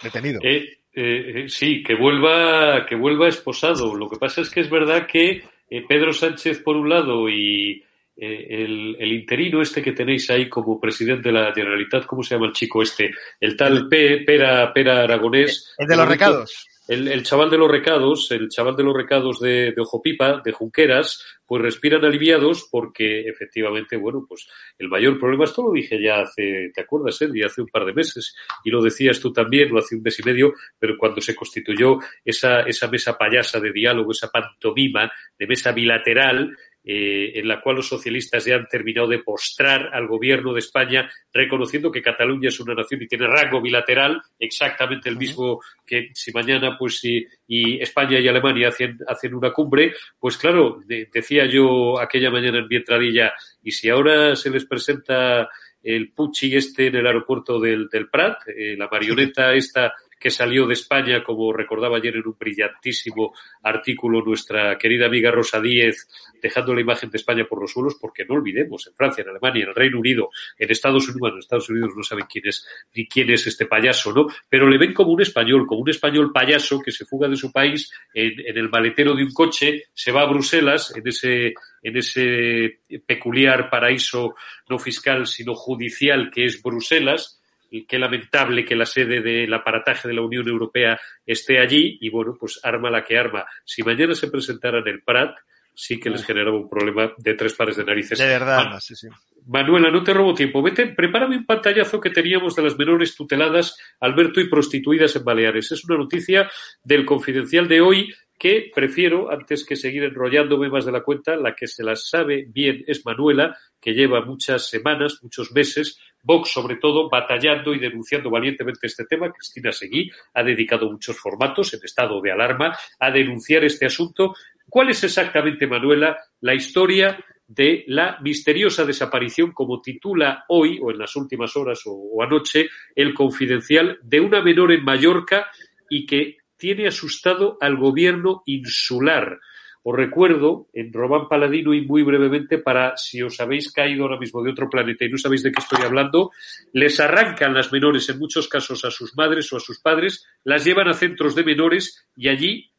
Detenido. Eh, eh, sí, que vuelva, que vuelva esposado. Lo que pasa es que es verdad que eh, Pedro Sánchez, por un lado, y eh, el, el, interino este que tenéis ahí como presidente de la Generalitat, ¿cómo se llama el chico este? El tal P, Pera, Pera Aragonés. El de los recados. El, el, chaval de los recados, el chaval de los recados de, de Ojo Pipa, de Junqueras, pues respiran aliviados porque efectivamente, bueno, pues el mayor problema, esto lo dije ya hace, ¿te acuerdas, Andy? Hace un par de meses y lo decías tú también, lo hace un mes y medio, pero cuando se constituyó esa, esa mesa payasa de diálogo, esa pantomima de mesa bilateral, eh, en la cual los socialistas ya han terminado de postrar al gobierno de España, reconociendo que Cataluña es una nación y tiene rango bilateral, exactamente el mismo que si mañana pues si, y España y Alemania hacen, hacen una cumbre, pues claro, decía yo aquella mañana en mi entradilla, y si ahora se les presenta el Pucci este en el aeropuerto del, del Prat, eh, la marioneta esta que salió de España, como recordaba ayer en un brillantísimo artículo nuestra querida amiga Rosa Díez, dejando la imagen de España por los suelos, porque no olvidemos, en Francia, en Alemania, en el Reino Unido, en Estados Unidos, en Estados Unidos no saben quién es ni quién es este payaso, ¿no? Pero le ven como un español, como un español payaso que se fuga de su país en, en el maletero de un coche, se va a Bruselas, en ese en ese peculiar paraíso no fiscal sino judicial que es Bruselas, qué lamentable que la sede del aparataje de la Unión Europea esté allí y bueno, pues arma la que arma. Si mañana se presentara en el Prat, sí que les generaba un problema de tres pares de narices. De verdad, Man sí, sí. Manuela, no te robo tiempo. Vete, prepárame un pantallazo que teníamos de las menores tuteladas Alberto y prostituidas en Baleares. Es una noticia del confidencial de hoy que prefiero, antes que seguir enrollándome más de la cuenta, la que se las sabe bien es Manuela, que lleva muchas semanas, muchos meses, Vox sobre todo, batallando y denunciando valientemente este tema. Cristina Seguí ha dedicado muchos formatos en estado de alarma a denunciar este asunto. ¿Cuál es exactamente, Manuela, la historia de la misteriosa desaparición, como titula hoy o en las últimas horas o, o anoche, el confidencial de una menor en Mallorca y que tiene asustado al gobierno insular. Os recuerdo en Román Paladino y muy brevemente para si os habéis caído ahora mismo de otro planeta y no sabéis de qué estoy hablando, les arrancan las menores en muchos casos a sus madres o a sus padres, las llevan a centros de menores y allí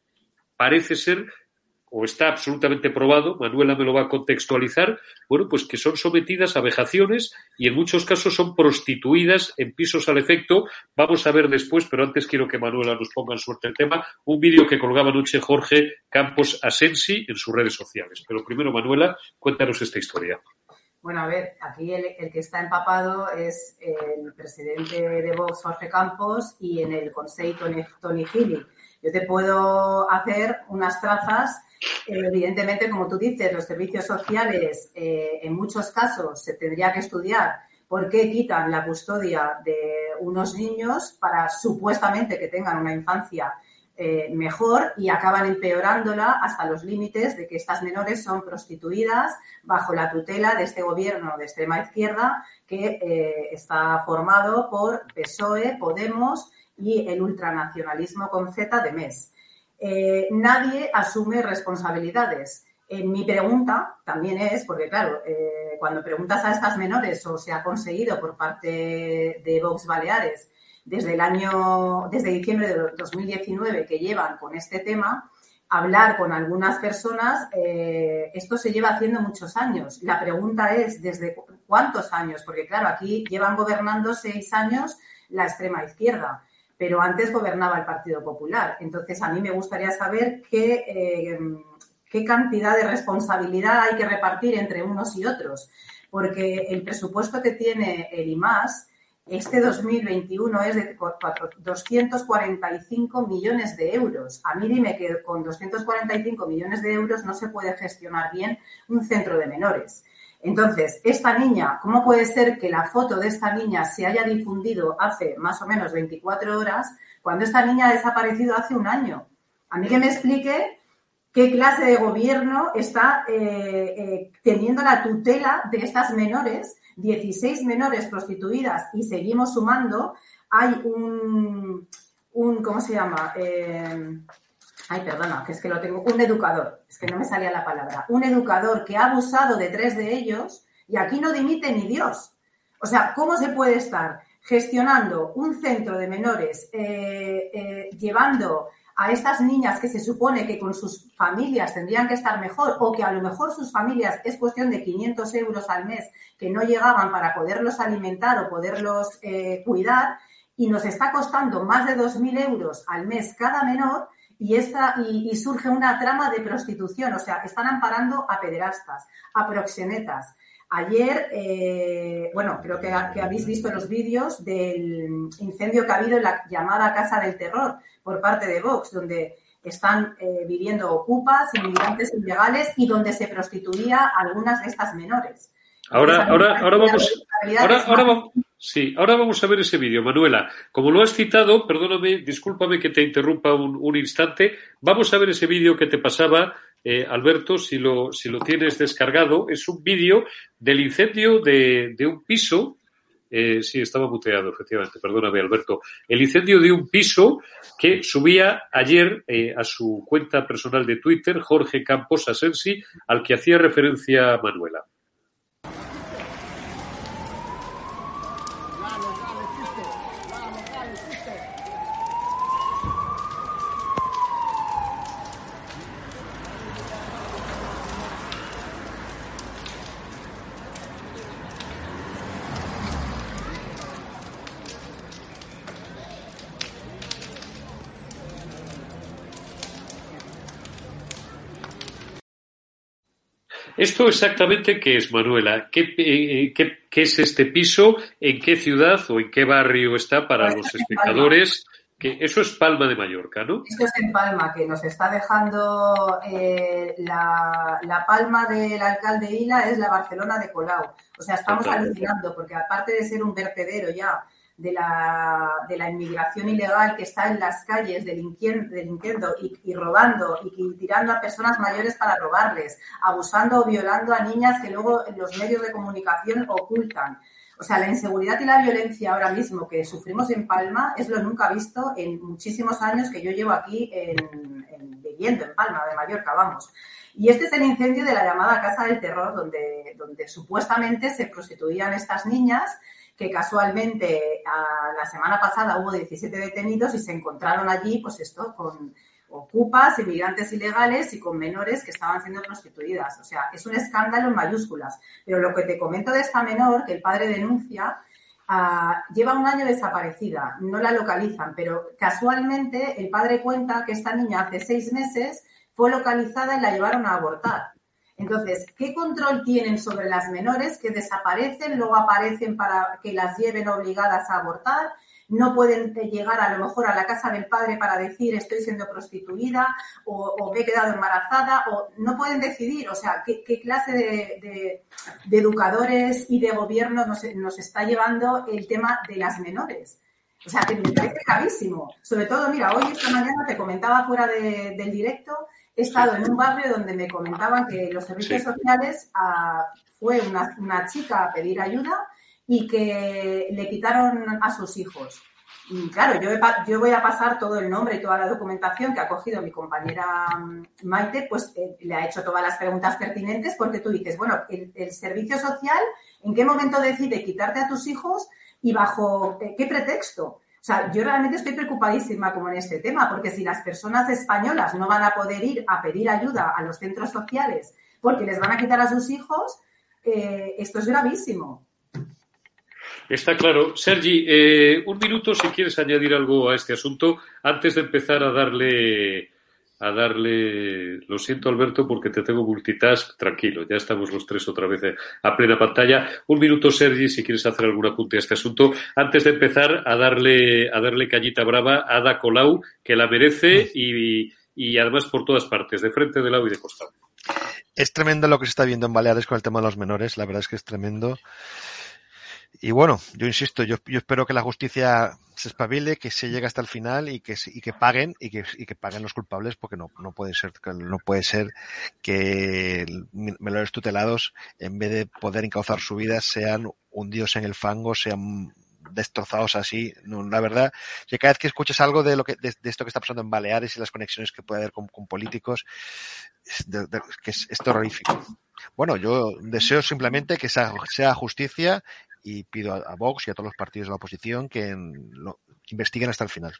parece ser o está absolutamente probado, Manuela me lo va a contextualizar, bueno, pues que son sometidas a vejaciones y en muchos casos son prostituidas en pisos al efecto. Vamos a ver después, pero antes quiero que Manuela nos ponga en suerte el tema, un vídeo que colgaba anoche Jorge Campos Asensi en sus redes sociales. Pero primero, Manuela, cuéntanos esta historia. Bueno, a ver, aquí el, que está empapado es el presidente de Vox, Jorge Campos, y en el Consejo Tony, Tony Gili. Yo te puedo hacer unas trazas Evidentemente, como tú dices, los servicios sociales eh, en muchos casos se tendría que estudiar por qué quitan la custodia de unos niños para supuestamente que tengan una infancia eh, mejor y acaban empeorándola hasta los límites de que estas menores son prostituidas bajo la tutela de este gobierno de extrema izquierda que eh, está formado por PSOE, Podemos y el ultranacionalismo con Z de MES eh, nadie asume responsabilidades. Eh, mi pregunta también es, porque claro, eh, cuando preguntas a estas menores o se ha conseguido por parte de Vox Baleares desde el año, desde diciembre de 2019 que llevan con este tema, hablar con algunas personas, eh, esto se lleva haciendo muchos años. La pregunta es, ¿desde cuántos años? Porque claro, aquí llevan gobernando seis años la extrema izquierda, pero antes gobernaba el Partido Popular. Entonces, a mí me gustaría saber qué, eh, qué cantidad de responsabilidad hay que repartir entre unos y otros, porque el presupuesto que tiene el IMAS este 2021 es de 245 millones de euros. A mí dime que con 245 millones de euros no se puede gestionar bien un centro de menores. Entonces, esta niña, ¿cómo puede ser que la foto de esta niña se haya difundido hace más o menos 24 horas cuando esta niña ha desaparecido hace un año? A mí que me explique qué clase de gobierno está eh, eh, teniendo la tutela de estas menores 16 menores prostituidas y seguimos sumando, hay un, ¿cómo se llama? Eh, ay, perdona, que es que lo tengo, un educador, es que no me salía la palabra, un educador que ha abusado de tres de ellos y aquí no dimite ni Dios. O sea, ¿cómo se puede estar gestionando un centro de menores, eh, eh, llevando a estas niñas que se supone que con sus familias tendrían que estar mejor o que a lo mejor sus familias es cuestión de 500 euros al mes que no llegaban para poderlos alimentar o poderlos eh, cuidar y nos está costando más de 2.000 euros al mes cada menor y, esta, y, surge una trama de prostitución. O sea, están amparando a pederastas, a proxenetas. Ayer, eh, bueno, creo que, que, habéis visto los vídeos del incendio que ha habido en la llamada Casa del Terror, por parte de Vox, donde están eh, viviendo ocupas, inmigrantes ilegales y donde se prostituía a algunas de estas menores. Ahora, ahora, ahora vamos, ahora, ahora vamos, sí, ahora vamos a ver ese vídeo, Manuela. Como lo has citado, perdóname, discúlpame que te interrumpa un, instante. Vamos a ver ese vídeo que te pasaba, eh, Alberto, si lo, si lo tienes descargado. Es un vídeo del incendio de, de un piso eh, sí, estaba muteado, efectivamente. Perdóname, Alberto. El incendio de un piso que subía ayer eh, a su cuenta personal de Twitter Jorge Campos Asensi, al que hacía referencia Manuela. ¿Esto exactamente qué es, Manuela? ¿Qué, eh, qué, qué es este piso? ¿En qué ciudad o en qué barrio está para los espectadores? Que eso es Palma de Mallorca, ¿no? Esto es en Palma, que nos está dejando eh, la, la, palma del alcalde Ila es la Barcelona de Colau. O sea, estamos alucinando, porque aparte de ser un vertedero ya de la, de la inmigración ilegal que está en las calles delinquiendo, y, y, robando y, tirando a personas mayores para robarles, abusando o violando a niñas que luego los medios de comunicación ocultan. O sea, la inseguridad y la violencia ahora mismo que sufrimos en Palma es lo nunca visto en muchísimos años que yo llevo aquí en, viviendo en Palma de Mallorca, vamos. Y este es el incendio de la llamada Casa del Terror, donde, donde supuestamente se prostituían estas niñas que casualmente la semana pasada hubo 17 detenidos y se encontraron allí, pues esto, con ocupas, inmigrantes ilegales y con menores que estaban siendo prostituidas. O sea, es un escándalo en mayúsculas. Pero lo que te comento de esta menor, que el padre denuncia, ah, lleva un año desaparecida, no la localizan, pero casualmente el padre cuenta que esta niña hace seis meses fue localizada y la llevaron a abortar. Entonces, ¿qué control tienen sobre las menores que desaparecen, luego aparecen para que las lleven obligadas a abortar? No pueden llegar a lo mejor a la casa del padre para decir estoy siendo prostituida o, me he quedado embarazada o no pueden decidir. O sea, ¿qué, clase de, educadores y de gobierno nos, está llevando el tema de las menores? O sea, que me parece gravísimo. Sobre todo, mira, hoy esta mañana te comentaba fuera del directo he estado en un barrio donde me comentaban que los servicios sociales ah, fue una, chica a pedir ayuda y que le quitaron a sus hijos. Y claro, yo, yo, voy a pasar todo el nombre y toda la documentación que ha cogido mi compañera mm, Maite, pues eh, le ha hecho todas las preguntas pertinentes porque tú dices, bueno, el, el, servicio social, ¿en qué momento decide quitarte a tus hijos y bajo eh, qué pretexto? O sea, yo realmente estoy preocupadísima como en este tema, porque si las personas españolas no van a poder ir a pedir ayuda a los centros sociales porque les van a quitar a sus hijos, eh, esto es gravísimo. Está claro. Sergi, eh, un minuto si quieres añadir algo a este asunto antes de empezar a darle a darle. Lo siento, Alberto, porque te tengo multitask. Tranquilo, ya estamos los tres otra vez a plena pantalla. Un minuto, Sergi, si quieres hacer algún apunte a este asunto. Antes de empezar a darle, a darle cañita brava a Ada Colau, que la merece y, y además por todas partes, de frente, de lado y de costado. Es tremendo lo que se está viendo en Baleares con el tema de los menores. La verdad es que es tremendo. Y bueno, yo insisto, yo, espero que la justicia se espabile, que se llegue hasta el final y que, y que paguen y que, y que paguen los culpables porque no, no puede ser, no puede ser que menores tutelados, en vez de poder encauzar su vida, sean hundidos en el fango, sean destrozados así. No, la verdad, que cada vez que escuchas algo de lo que, de, esto que está pasando en Baleares y las conexiones que puede haber con, con políticos, es, de, que es, es, terrorífico. Bueno, yo deseo simplemente que sea, sea justicia y pido a, Vox y a todos los partidos de la oposición que, en, lo, investiguen hasta el final.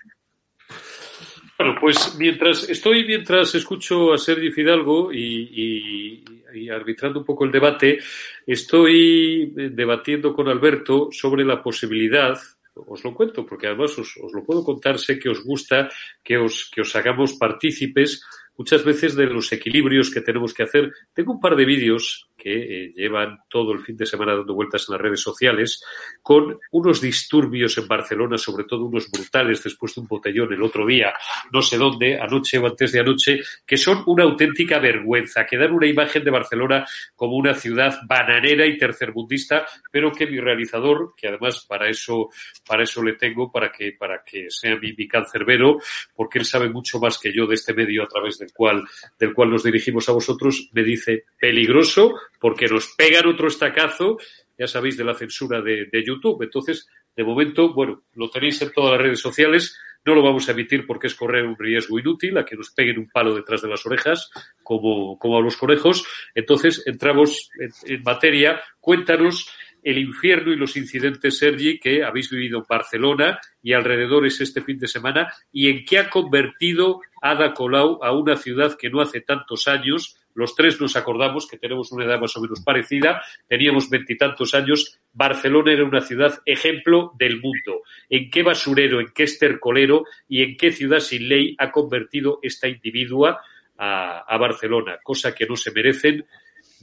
Bueno, pues mientras estoy, mientras escucho a Sergi Fidalgo y, arbitrando un poco el debate, estoy debatiendo con Alberto sobre la posibilidad, os lo cuento, porque además os, os lo puedo contar, sé que os gusta que os, que os hagamos partícipes muchas veces de los equilibrios que tenemos que hacer. Tengo un par de vídeos que eh, llevan todo el fin de semana dando vueltas en las redes sociales con unos disturbios en Barcelona, sobre todo unos brutales después de un botellón el otro día, no sé dónde, anoche o antes de anoche, que son una auténtica vergüenza, que dan una imagen de Barcelona como una ciudad bananera y tercermundista, pero que mi realizador, que además para eso, para eso le tengo, para que, para que sea mi, mi cancerbero, porque él sabe mucho más que yo de este medio a través del cual, del cual nos dirigimos a vosotros, me dice peligroso, porque nos pegan otro estacazo, ya sabéis, de la censura de, YouTube. Entonces, de momento, bueno, lo tenéis en todas las redes sociales, no lo vamos a emitir porque es correr un riesgo inútil a que nos peguen un palo detrás de las orejas, como, como a los conejos. Entonces, entramos en, en materia. Cuéntanos el infierno y los incidentes, Sergi, que habéis vivido en Barcelona y alrededores este fin de semana, y en qué ha convertido Ada Colau a una ciudad que no hace tantos años los tres nos acordamos que tenemos una edad más o menos parecida, teníamos veintitantos años, Barcelona era una ciudad ejemplo del mundo. ¿En qué basurero, en qué estercolero y en qué ciudad sin ley ha convertido esta individua a, a Barcelona? Cosa que no se merecen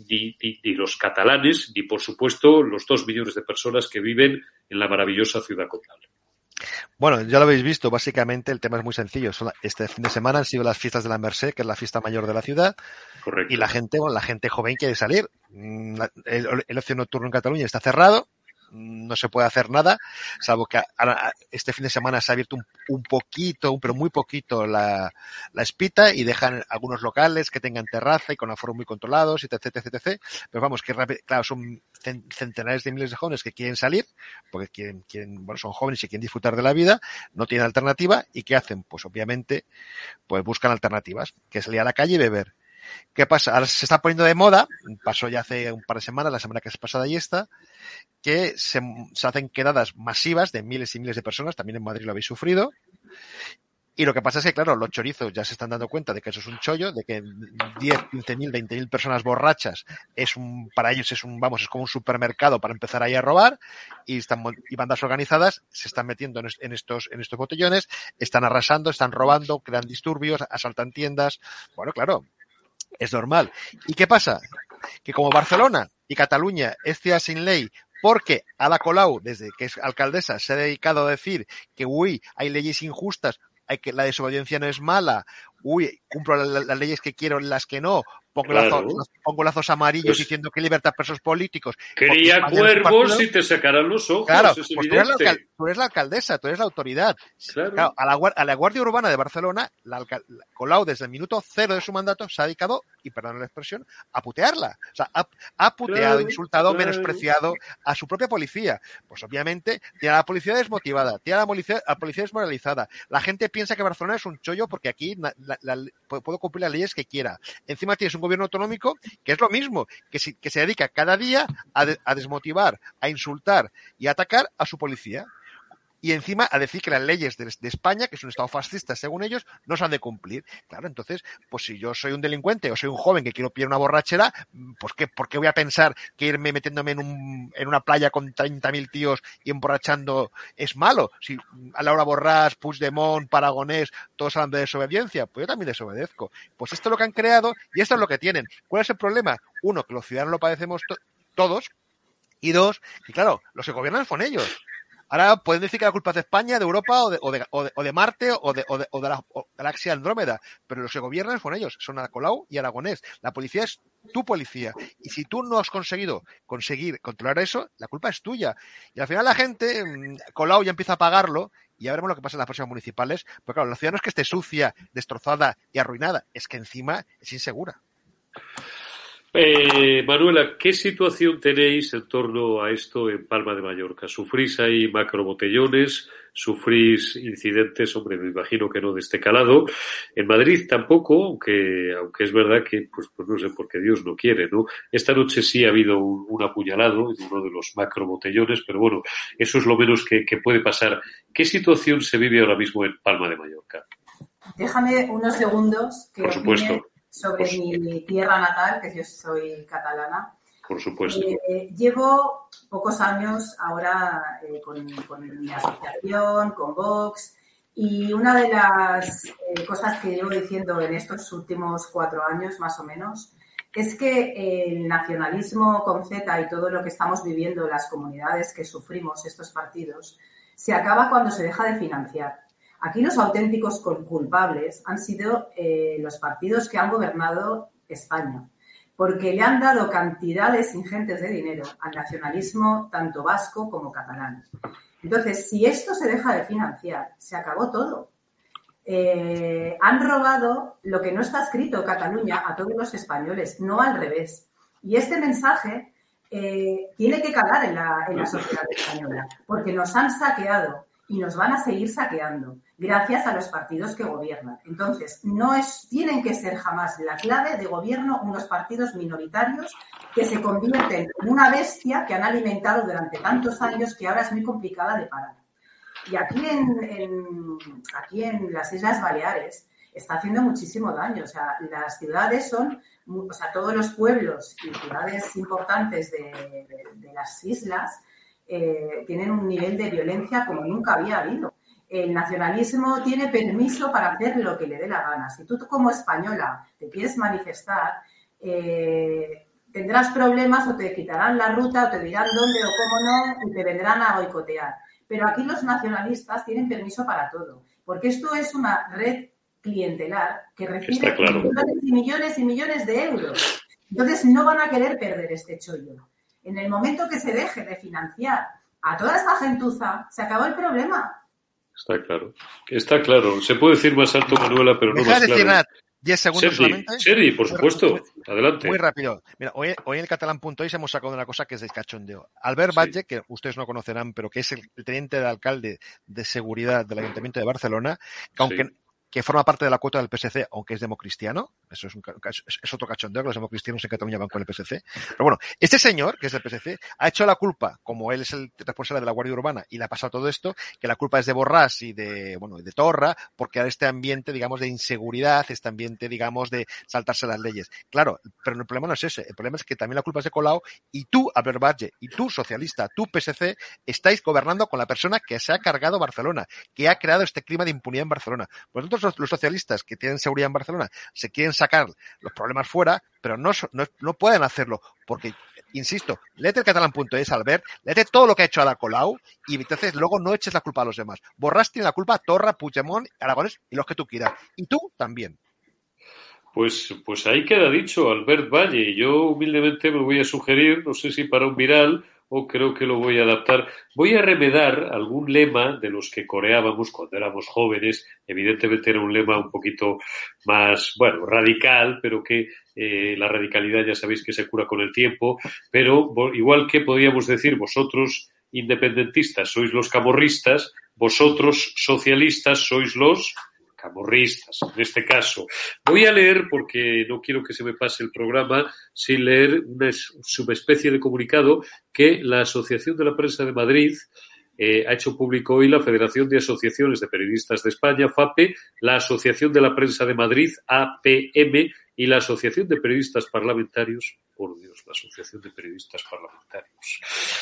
ni, ni, ni, los catalanes, ni por supuesto los dos millones de personas que viven en la maravillosa ciudad condal. Bueno, ya lo habéis visto, básicamente el tema es muy sencillo. Este fin de semana han sido las fiestas de la Merced, que es la fiesta mayor de la ciudad. Correcto. Y la gente, bueno, la gente joven quiere salir. Mm, el, el ocio nocturno en Cataluña está cerrado, no se puede hacer nada, salvo que este fin de semana se ha abierto un, un poquito, pero muy poquito la, la, espita y dejan algunos locales que tengan terraza y con aforos muy controlados, etc, etc, etc. Pero vamos, que claro, son centenares de miles de jóvenes que quieren salir, porque quieren, quieren, bueno, son jóvenes y quieren disfrutar de la vida, no tienen alternativa y ¿qué hacen? Pues obviamente, pues buscan alternativas, que salir a la calle y beber. ¿Qué pasa? Ahora se está poniendo de moda, pasó ya hace un par de semanas, la semana que es pasada y esta, que se, se, hacen quedadas masivas de miles y miles de personas, también en Madrid lo habéis sufrido, y lo que pasa es que, claro, los chorizos ya se están dando cuenta de que eso es un chollo, de que 10, 15 mil, 20 mil personas borrachas es un, para ellos es un, vamos, es como un supermercado para empezar ahí a robar y están, y bandas organizadas se están metiendo en, estos, en estos botellones, están arrasando, están robando, crean disturbios, asaltan tiendas. Bueno, claro, es normal. ¿Y qué pasa? Que como Barcelona y Cataluña es sin ley, porque Ada Colau, desde que es alcaldesa, se ha dedicado a decir que, uy, hay leyes injustas, hay que la desobediencia no es mala, uy, cumplo las, las leyes que quiero, las que no, pongo, claro. lazos, pongo lazos amarillos pues, diciendo que libertad presos políticos. Quería cuervos y te sacarán los ojos. Claro, es pues tú, eres la, tú, eres la, alcaldesa, tú eres la autoridad. Claro. claro a, la, a, la, Guardia Urbana de Barcelona, la, Colau desde el minuto cero de su mandato se ha dedicado, y perdón la expresión, a putearla. O sea, ha, ha puteado, insultado, menospreciado a su propia policía. Pues obviamente tiene a la policía desmotivada, tiene a la policía, a la policía desmoralizada. La gente piensa que Barcelona es un chollo porque aquí la, puedo cumplir las leyes que quiera. Encima tienes un gobierno autonómico que es lo mismo, que, si, que se dedica cada día a, a, desmotivar, a insultar y a atacar a su policía. Y encima a decir que las leyes de, España, que es un Estado fascista según ellos, no se han de cumplir. Claro, entonces, pues si yo soy un delincuente o soy un joven que quiero pillar una borrachera, pues ¿qué, ¿por qué voy a pensar que irme metiéndome en, un, en una playa con 30.000 tíos y emborrachando es malo? Si a Laura Borrás, Puigdemont, Paragonés, todos hablan de desobediencia, pues yo también desobedezco. Pues esto es lo que han creado y esto es lo que tienen. ¿Cuál es el problema? Uno, que los ciudadanos lo padecemos to todos, y dos, que claro, los que gobiernan son ellos. Ahora pueden decir que la culpa es de España, de Europa o de, o de, o de, o de Marte o de, la galaxia Andrómeda, pero los que gobiernan son ellos, son Colau y Aragonés. La policía es tu policía. Y si tú no has conseguido conseguir controlar eso, la culpa es tuya. Y al final la gente, Colau ya empieza a pagarlo y ya veremos lo que pasa en las próximas municipales. Porque claro, la ciudad no es que esté sucia, destrozada y arruinada, es que encima es insegura. Eh, Manuela, ¿qué situación tenéis en torno a esto en Palma de Mallorca? ¿Sufrís ahí macrobotellones? ¿Sufrís incidentes? Hombre, me imagino que no de este calado. En Madrid tampoco, aunque, aunque es verdad que, pues, pues no sé, porque Dios no quiere, ¿no? Esta noche sí ha habido un, un apuñalado en uno de los macrobotellones, pero bueno, eso es lo menos que, que puede pasar. ¿Qué situación se vive ahora mismo en Palma de Mallorca? Déjame unos segundos que Por supuesto sobre mi tierra natal, que yo soy catalana. Por supuesto. Eh, llevo pocos años ahora eh, con, con, mi asociación, con Vox, y una de las eh, cosas que llevo diciendo en estos últimos cuatro años, más o menos, es que el nacionalismo con Z y todo lo que estamos viviendo, las comunidades que sufrimos estos partidos, se acaba cuando se deja de financiar. Aquí los auténticos culpables han sido eh, los partidos que han gobernado España, porque le han dado cantidades ingentes de dinero al nacionalismo tanto vasco como catalán. Entonces, si esto se deja de financiar, se acabó todo. Eh, han robado lo que no está escrito Cataluña a todos los españoles, no al revés. Y este mensaje eh, tiene que calar en la, en la sociedad española, porque nos han saqueado y nos van a seguir saqueando gracias a los partidos que gobiernan. Entonces, no es, tienen que ser jamás la clave de gobierno unos partidos minoritarios que se convierten en una bestia que han alimentado durante tantos años que ahora es muy complicada de parar. Y aquí en, en aquí en las Islas Baleares está haciendo muchísimo daño. O sea, las ciudades son, o sea, todos los pueblos y ciudades importantes de, de, de las islas eh, tienen un nivel de violencia como nunca había habido el nacionalismo tiene permiso para hacer lo que le dé la gana. Si tú como española te quieres manifestar, eh, tendrás problemas o te quitarán la ruta o te dirán dónde o cómo no y te vendrán a boicotear. Pero aquí los nacionalistas tienen permiso para todo, porque esto es una red clientelar que recibe claro. millones y millones y millones de euros. Entonces no van a querer perder este chollo. En el momento que se deje de financiar a toda esta gentuza, se acabó el problema. Está claro. Está claro. Se puede decir más alto, Manuela, pero no Deja más de decir claro. nada. 10 segundos Sergi, solamente. Sergi, por Muy supuesto. rápido. Adelante. Muy rápido. Mira, hoy, hoy en el catalán.es hemos sacado una cosa que es de cachondeo. Albert Sí. Que ustedes no conocerán, pero que es el, el teniente de alcalde de seguridad del Ayuntamiento de Barcelona, que aunque Sí. Que forma parte de la cuota del PSC, aunque es democristiano, eso es, un, es, otro cachondeo, que los democristianos en Cataluña van con el PSC. Pero bueno, este señor, que es del PSC, ha hecho la culpa, como él es el responsable de la Guardia Urbana y le ha pasado todo esto, que la culpa es de Borrás y de, bueno, de Torra, porque ahora este ambiente, digamos, de inseguridad, este ambiente, digamos, de saltarse las leyes. Claro, pero el problema no es ese, el problema es que también la culpa es de Colau y tú, Albert Batlle, y tú, socialista, tú, PSC, estáis gobernando con la persona que se ha cargado Barcelona, que ha creado este clima de impunidad en Barcelona. Tanto, los, socialistas que tienen seguridad en Barcelona se quieren sacar los problemas fuera, pero no, no, no pueden hacerlo, porque, insisto, léete el catalán.es, Albert, léete todo lo que ha hecho Ada Colau y entonces luego no eches la culpa a los demás. Borrás tiene la culpa Torra, Puigdemont, Aragones y los que tú quieras. Y tú también. Pues, pues ahí queda dicho, Albert Valle. Yo humildemente me voy a sugerir, no sé si para un viral o creo que lo voy a adaptar. Voy a remedar algún lema de los que coreábamos cuando éramos jóvenes. Evidentemente era un lema un poquito más, bueno, radical, pero que eh, la radicalidad ya sabéis que se cura con el tiempo. Pero igual que podíamos decir vosotros independentistas sois los camorristas, vosotros socialistas sois los camorristas, en este caso. Voy a leer, porque no quiero que se me pase el programa, sin leer una es- subespecie de comunicado que la Asociación de la Prensa de Madrid eh, ha hecho público hoy la Federación de Asociaciones de Periodistas de España, FAPE, la Asociación de la Prensa de Madrid, APM, y la Asociación de Periodistas Parlamentarios, por Dios, la Asociación de Periodistas Parlamentarios,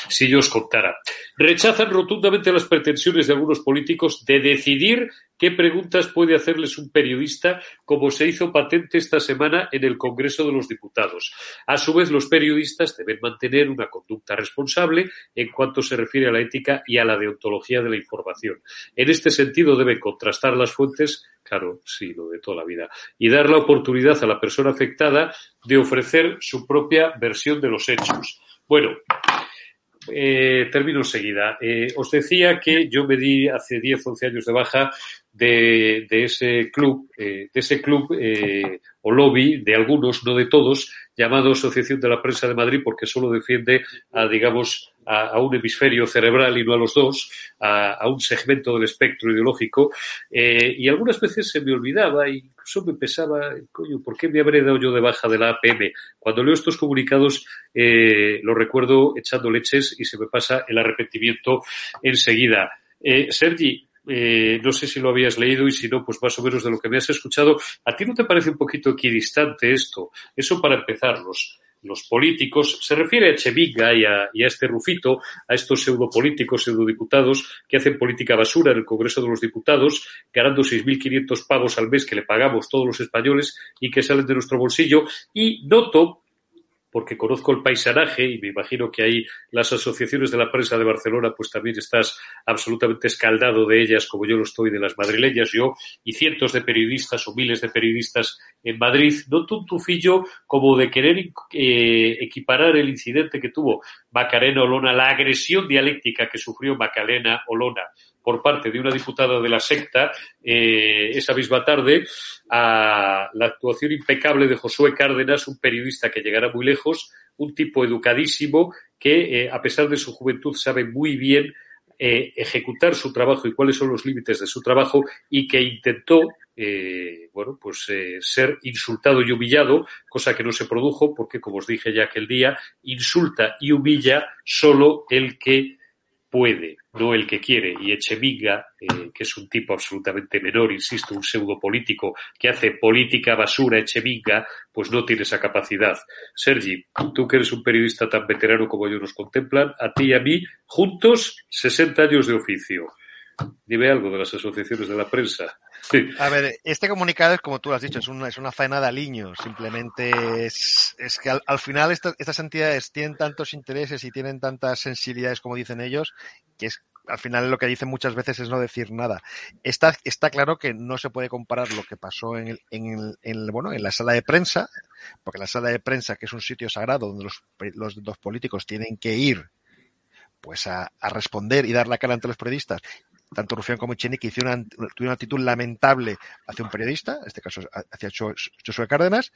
si yo os contara, rechazan rotundamente las pretensiones de algunos políticos de decidir qué preguntas puede hacerles un periodista, como se hizo patente esta semana en el Congreso de los Diputados. A su vez, los periodistas deben mantener una conducta responsable en cuanto se refiere a la ética y a la deontología de la información. En este sentido, deben contrastar las fuentes Claro, sí, lo de toda la vida. Y dar la oportunidad a la persona afectada de ofrecer su propia versión de los hechos. Bueno, eh, termino enseguida. Eh, os decía que yo me di hace 10, 11 años de baja de, ese club, eh, de ese club eh, o lobby de algunos, no de todos, llamado Asociación de la Prensa de Madrid, porque solo defiende a, digamos, a, un hemisferio cerebral y no a los dos, a, un segmento del espectro ideológico. Eh, y algunas veces se me olvidaba, incluso me pensaba, coño, ¿por qué me habré dado yo de baja de la APM? Cuando leo estos comunicados, lo recuerdo echando leches y se me pasa el arrepentimiento enseguida. Sergi, eh, no sé si lo habías leído y si no, pues más o menos de lo que me has escuchado. ¿A ti no te parece un poquito equidistante esto? Eso para empezar, los, los políticos, se refiere a Cheviga y a, y a este Rufito, a estos pseudopolíticos, pseudodiputados que hacen política basura en el Congreso de los Diputados, ganando 6.500 pagos al mes que le pagamos todos los españoles y que salen de nuestro bolsillo. Y noto porque conozco el paisanaje y me imagino que ahí las asociaciones de la prensa de Barcelona, pues también estás absolutamente escaldado de ellas, como yo lo estoy de las madrileñas, yo y cientos de periodistas o miles de periodistas en Madrid, noto un tufillo como de querer eh, equiparar el incidente que tuvo Macarena Olona, la agresión dialéctica que sufrió Macarena Olona por parte de una diputada de la secta eh, esa misma tarde a la actuación impecable de Josué Cárdenas, un periodista que llegará muy lejos, un tipo educadísimo que, eh, a pesar de su juventud, sabe muy bien eh, ejecutar su trabajo y cuáles son los límites de su trabajo y que intentó bueno, pues ser insultado y humillado, cosa que no se produjo porque, como os dije ya aquel día, insulta y humilla solo el que puede, no el que quiere. Y Echemiga, eh, que es un tipo absolutamente menor, insisto, un pseudo político que hace política basura, Echemiga, pues no tiene esa capacidad. Sergi, tú que eres un periodista tan veterano como ellos nos contemplan, a ti y a mí, juntos, 60 años de oficio. Dime algo de las asociaciones de la prensa. A ver, este comunicado es como tú lo has dicho, es una, es una faena de aliños. Simplemente es, es que al, final estas entidades tienen tantos intereses y tienen tantas sensibilidades, como dicen ellos, que es al final lo que dicen muchas veces es no decir nada. Está, está claro que no se puede comparar lo que pasó en, el, en, el, bueno, en la sala de prensa, porque la sala de prensa, que es un sitio sagrado donde los, los, los políticos tienen que ir pues a, a, responder y dar la cara ante los periodistas tanto Rufián como Cheni, que hicieron una, una, actitud lamentable hacia un periodista, en este caso hacia Josué Cárdenas,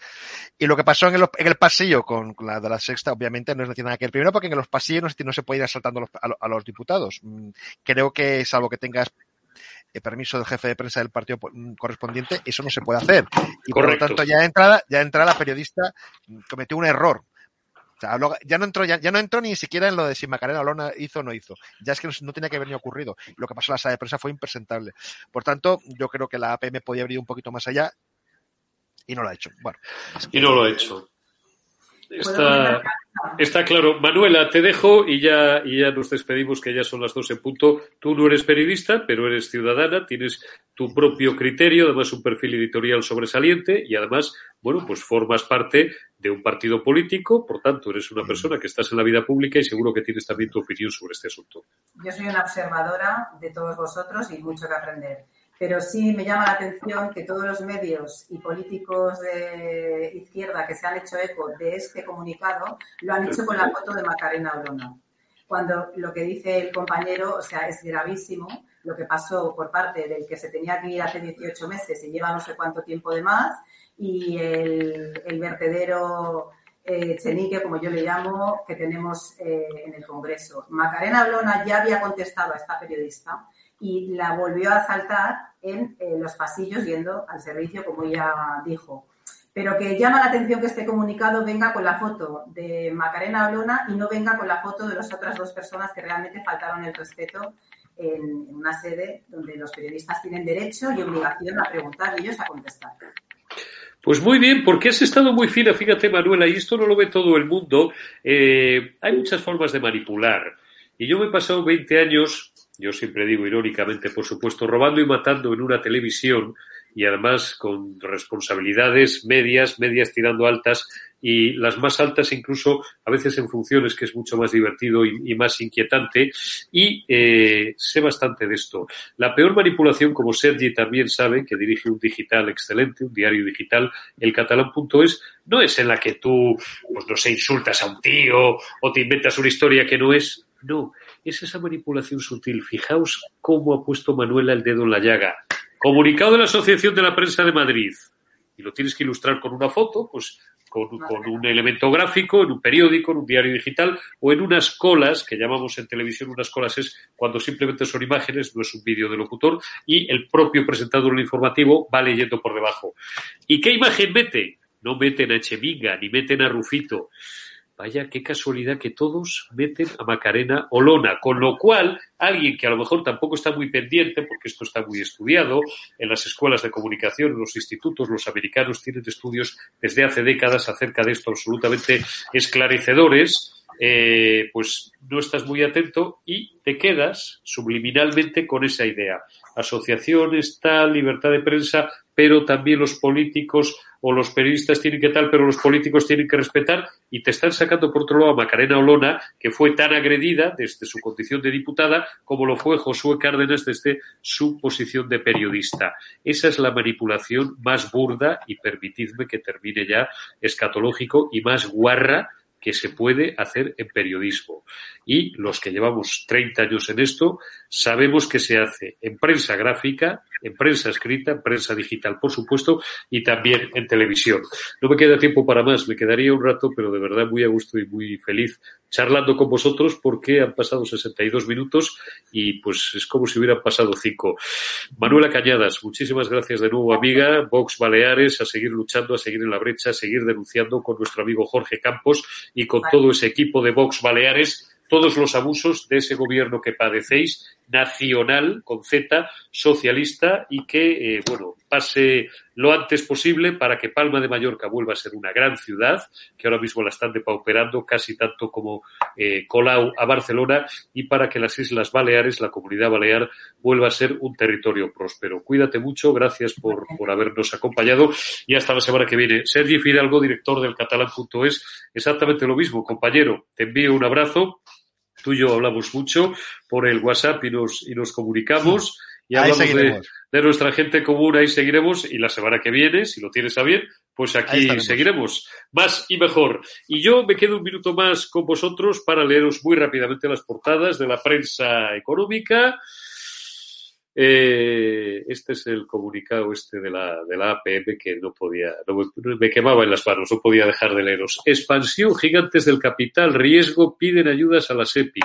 y lo que pasó en el, en el pasillo con, la de la sexta, obviamente no es nada que ver. Primero porque en los pasillos no, no se puede ir asaltando a los, a, a los diputados. Mm, creo que, salvo que tengas el permiso del jefe de prensa del partido mm, correspondiente, eso no se puede hacer. Y por lo tanto, ya de entrada, ya de entrada la periodista cometió un error. O sea, ya no entró, ya, ya, no entró ni siquiera en lo de si Macarena Olona hizo o no hizo. Ya es que no, no tenía que haber ni ocurrido. Lo que pasó en la sala de prensa fue impresentable. Por tanto, yo creo que la APM podía haber ido un poquito más allá y no lo ha hecho. Bueno. Y no lo ha hecho. Está, está claro. Manuela, te dejo y ya, y ya nos despedimos, que ya son las dos en punto. Tú no eres periodista, pero eres ciudadana, tienes tu propio criterio, además un perfil editorial sobresaliente y además, bueno, pues formas parte de un partido político, por tanto, eres una persona que estás en la vida pública y seguro que tienes también tu opinión sobre este asunto. Yo soy una observadora de todos vosotros y mucho que aprender pero sí me llama la atención que todos los medios y políticos de izquierda que se han hecho eco de este comunicado lo han hecho con la foto de Macarena Olona. Cuando lo que dice el compañero, o sea, es gravísimo lo que pasó por parte del que se tenía que ir hace 18 meses y lleva no sé cuánto tiempo de más, y el, el vertedero eh, chenique, como yo le llamo, que tenemos eh, en el Congreso. Macarena Olona ya había contestado a esta periodista y la volvió a asaltar en eh, los pasillos yendo al servicio, como ella dijo. pero que llama la atención que este comunicado venga con la foto de Macarena Olona y no venga con la foto de las otras dos personas que realmente faltaron el respeto en, una sede donde los periodistas tienen derecho y obligación a preguntar y ellos a contestar. Pues muy bien, porque has estado muy fina, fíjate Manuela, y esto no lo ve todo el mundo. Eh, hay muchas formas de manipular. Y yo me he pasado 20 años, yo siempre digo irónicamente, por supuesto, robando y matando en una televisión y además con responsabilidades medias, medias tirando altas y las más altas incluso a veces en funciones que es mucho más divertido y, más inquietante y eh, sé bastante de esto. La peor manipulación, como Sergi también sabe, que dirige un digital excelente, un diario digital, el catalán.es, no es en la que tú, pues no sé, insultas a un tío o te inventas una historia que no es, no, es esa manipulación sutil. Fijaos cómo ha puesto Manuela el dedo en la llaga. Comunicado de la Asociación de la Prensa de Madrid. Y lo tienes que ilustrar con una foto, pues con, un elemento gráfico, en un periódico, en un diario digital o en unas colas, que llamamos en televisión unas colas, es cuando simplemente son imágenes, no es un vídeo de locutor, y el propio presentador del informativo va leyendo por debajo. ¿Y qué imagen mete? No meten a Echeminga, ni meten a Rufito. Vaya, qué casualidad que todos meten a Macarena Olona, con lo cual alguien que a lo mejor tampoco está muy pendiente, porque esto está muy estudiado, en las escuelas de comunicación, en los institutos, los americanos tienen estudios desde hace décadas acerca de esto absolutamente esclarecedores, eh, pues no estás muy atento y te quedas subliminalmente con esa idea. Asociación está, libertad de prensa, pero también los políticos o los periodistas tienen que tal, pero los políticos tienen que respetar y te están sacando por otro lado a Macarena Olona, que fue tan agredida desde su condición de diputada como lo fue Josué Cárdenas desde su posición de periodista. Esa es la manipulación más burda y permitidme que termine ya escatológico y más guarra que se puede hacer en periodismo. Y los que llevamos 30 años en esto, sabemos que se hace en prensa gráfica, en prensa escrita, en prensa digital, por supuesto, y también en televisión. No me queda tiempo para más, me quedaría un rato, pero de verdad muy a gusto y muy feliz charlando con vosotros porque han pasado 62 minutos y pues es como si hubieran pasado cinco. Manuela Cañadas, muchísimas gracias de nuevo, amiga. Vox Baleares, a seguir luchando, a seguir en la brecha, a seguir denunciando con nuestro amigo Jorge Campos y con todo ese equipo de Vox Baleares todos los abusos de ese gobierno que padecéis, nacional, con Z, socialista, y que, eh, bueno, pase lo antes posible para que Palma de Mallorca vuelva a ser una gran ciudad, que ahora mismo la están depauperando casi tanto como eh, Colau a Barcelona, y para que las Islas Baleares, la comunidad balear, vuelva a ser un territorio próspero. Cuídate mucho, gracias por, por habernos acompañado y hasta la semana que viene. Sergi Fidalgo, director del catalán.es, exactamente lo mismo, compañero. Te envío un abrazo tú y yo hablamos mucho por el WhatsApp y nos, y nos comunicamos y hablamos de, de, nuestra gente común, ahí seguiremos y la semana que viene, si lo tienes a bien, pues aquí seguiremos más y mejor. Y yo me quedo un minuto más con vosotros para leeros muy rápidamente las portadas de la prensa económica. Eh, este es el comunicado este de la, de la APM que no podía, me quemaba en las manos, no podía dejar de leeros. Expansión, gigantes del capital, riesgo, piden ayudas a la SEPI.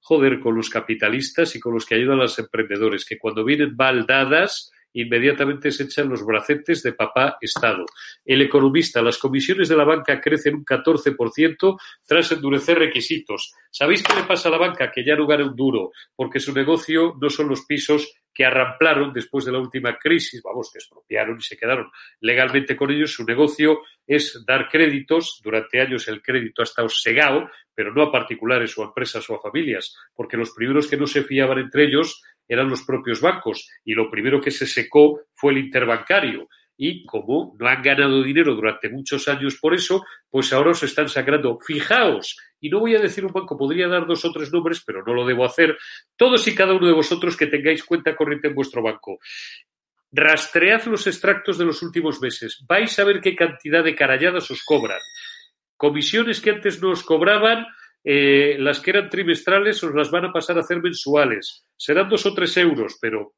Joder, con los capitalistas y con los que ayudan a los emprendedores, que cuando vienen mal dadas, inmediatamente se echan los bracetes de papá Estado. El economista, las comisiones de la banca crecen un 14% tras endurecer requisitos. ¿Sabéis qué le pasa a la banca? Que ya no gana un duro, porque su negocio no son los pisos que arramplaron después de la última crisis, vamos, que expropiaron y se quedaron legalmente con ellos. Su negocio es dar créditos. Durante años el crédito ha estado segado, pero no a particulares o a empresas o a familias, porque los primeros que no se fiaban entre ellos eran los propios bancos y lo primero que se secó fue el interbancario. Y como no han ganado dinero durante muchos años por eso, pues ahora se están sacando. Fijaos, y no voy a decir un banco, podría dar dos o tres nombres, pero no lo debo hacer. Todos y cada uno de vosotros que tengáis cuenta corriente en vuestro banco. Rastread los extractos de los últimos meses. Vais a ver qué cantidad de caralladas os cobran. Comisiones que antes no os cobraban, eh, las que eran trimestrales os las van a pasar a hacer mensuales. Serán dos o tres euros, pero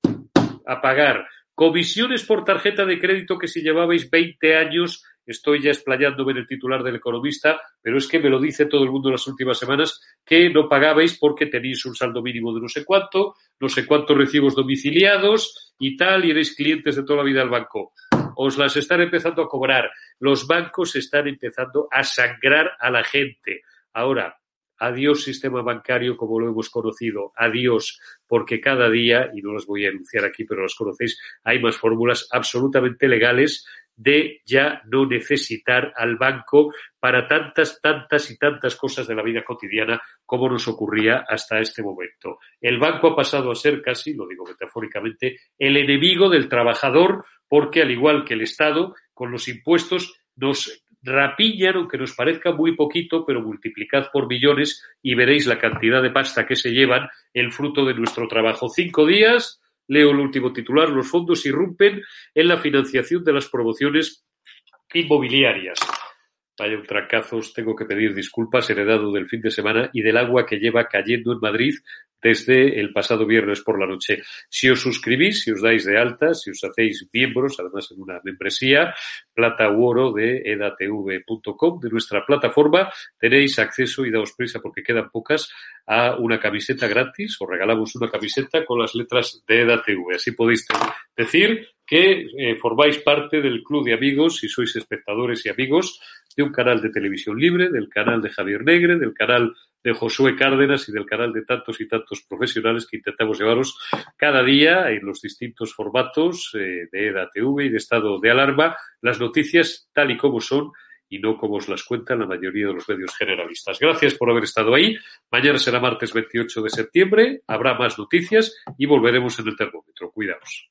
a pagar. Comisiones por tarjeta de crédito que si llevabais 20 años, estoy ya explayándome en el titular del economista, pero es que me lo dice todo el mundo en las últimas semanas, que no pagabais porque tenéis un saldo mínimo de no sé cuánto, no sé cuántos recibos domiciliados y tal, y erais clientes de toda la vida del banco. os las están empezando a cobrar. Los bancos están empezando a sangrar a la gente. Ahora, adiós sistema bancario como lo hemos conocido, adiós, porque cada día, y no las voy a enunciar aquí, pero las conocéis, hay más fórmulas absolutamente legales de ya no necesitar al banco para tantas, tantas y tantas cosas de la vida cotidiana como nos ocurría hasta este momento. El banco ha pasado a ser casi, lo digo metafóricamente, el enemigo del trabajador porque, al igual que el Estado, con los impuestos nos rapiñan, aunque nos parezca muy poquito, pero multiplicad por millones y veréis la cantidad de pasta que se llevan el fruto de nuestro trabajo. Cinco días, leo el último titular, los fondos irrumpen en la financiación de las promociones inmobiliarias. Vaya un trancazos, tengo que pedir disculpas, heredado del fin de semana y del agua que lleva cayendo en Madrid desde el pasado viernes por la noche. Si os suscribís, si os dais de alta, si os hacéis miembros, además en una membresía, plata u oro de edatv.com, de nuestra plataforma, tenéis acceso y daos prisa porque quedan pocas a una camiseta gratis, os regalamos una camiseta con las letras de EDATV. Así podéis decir que eh, formáis parte del club de amigos, si sois espectadores y amigos, de un canal de televisión libre, del canal de Javier Negre, del canal de Josué Cárdenas y del canal de tantos y tantos profesionales que intentamos llevaros cada día en los distintos formatos eh, de EDATV y de estado de alarma, las noticias tal y como son y no como os las cuentan la mayoría de los medios generalistas. Gracias por haber estado ahí. Mañana será martes 28 de septiembre, habrá más noticias y volveremos en el termómetro. Cuidaos.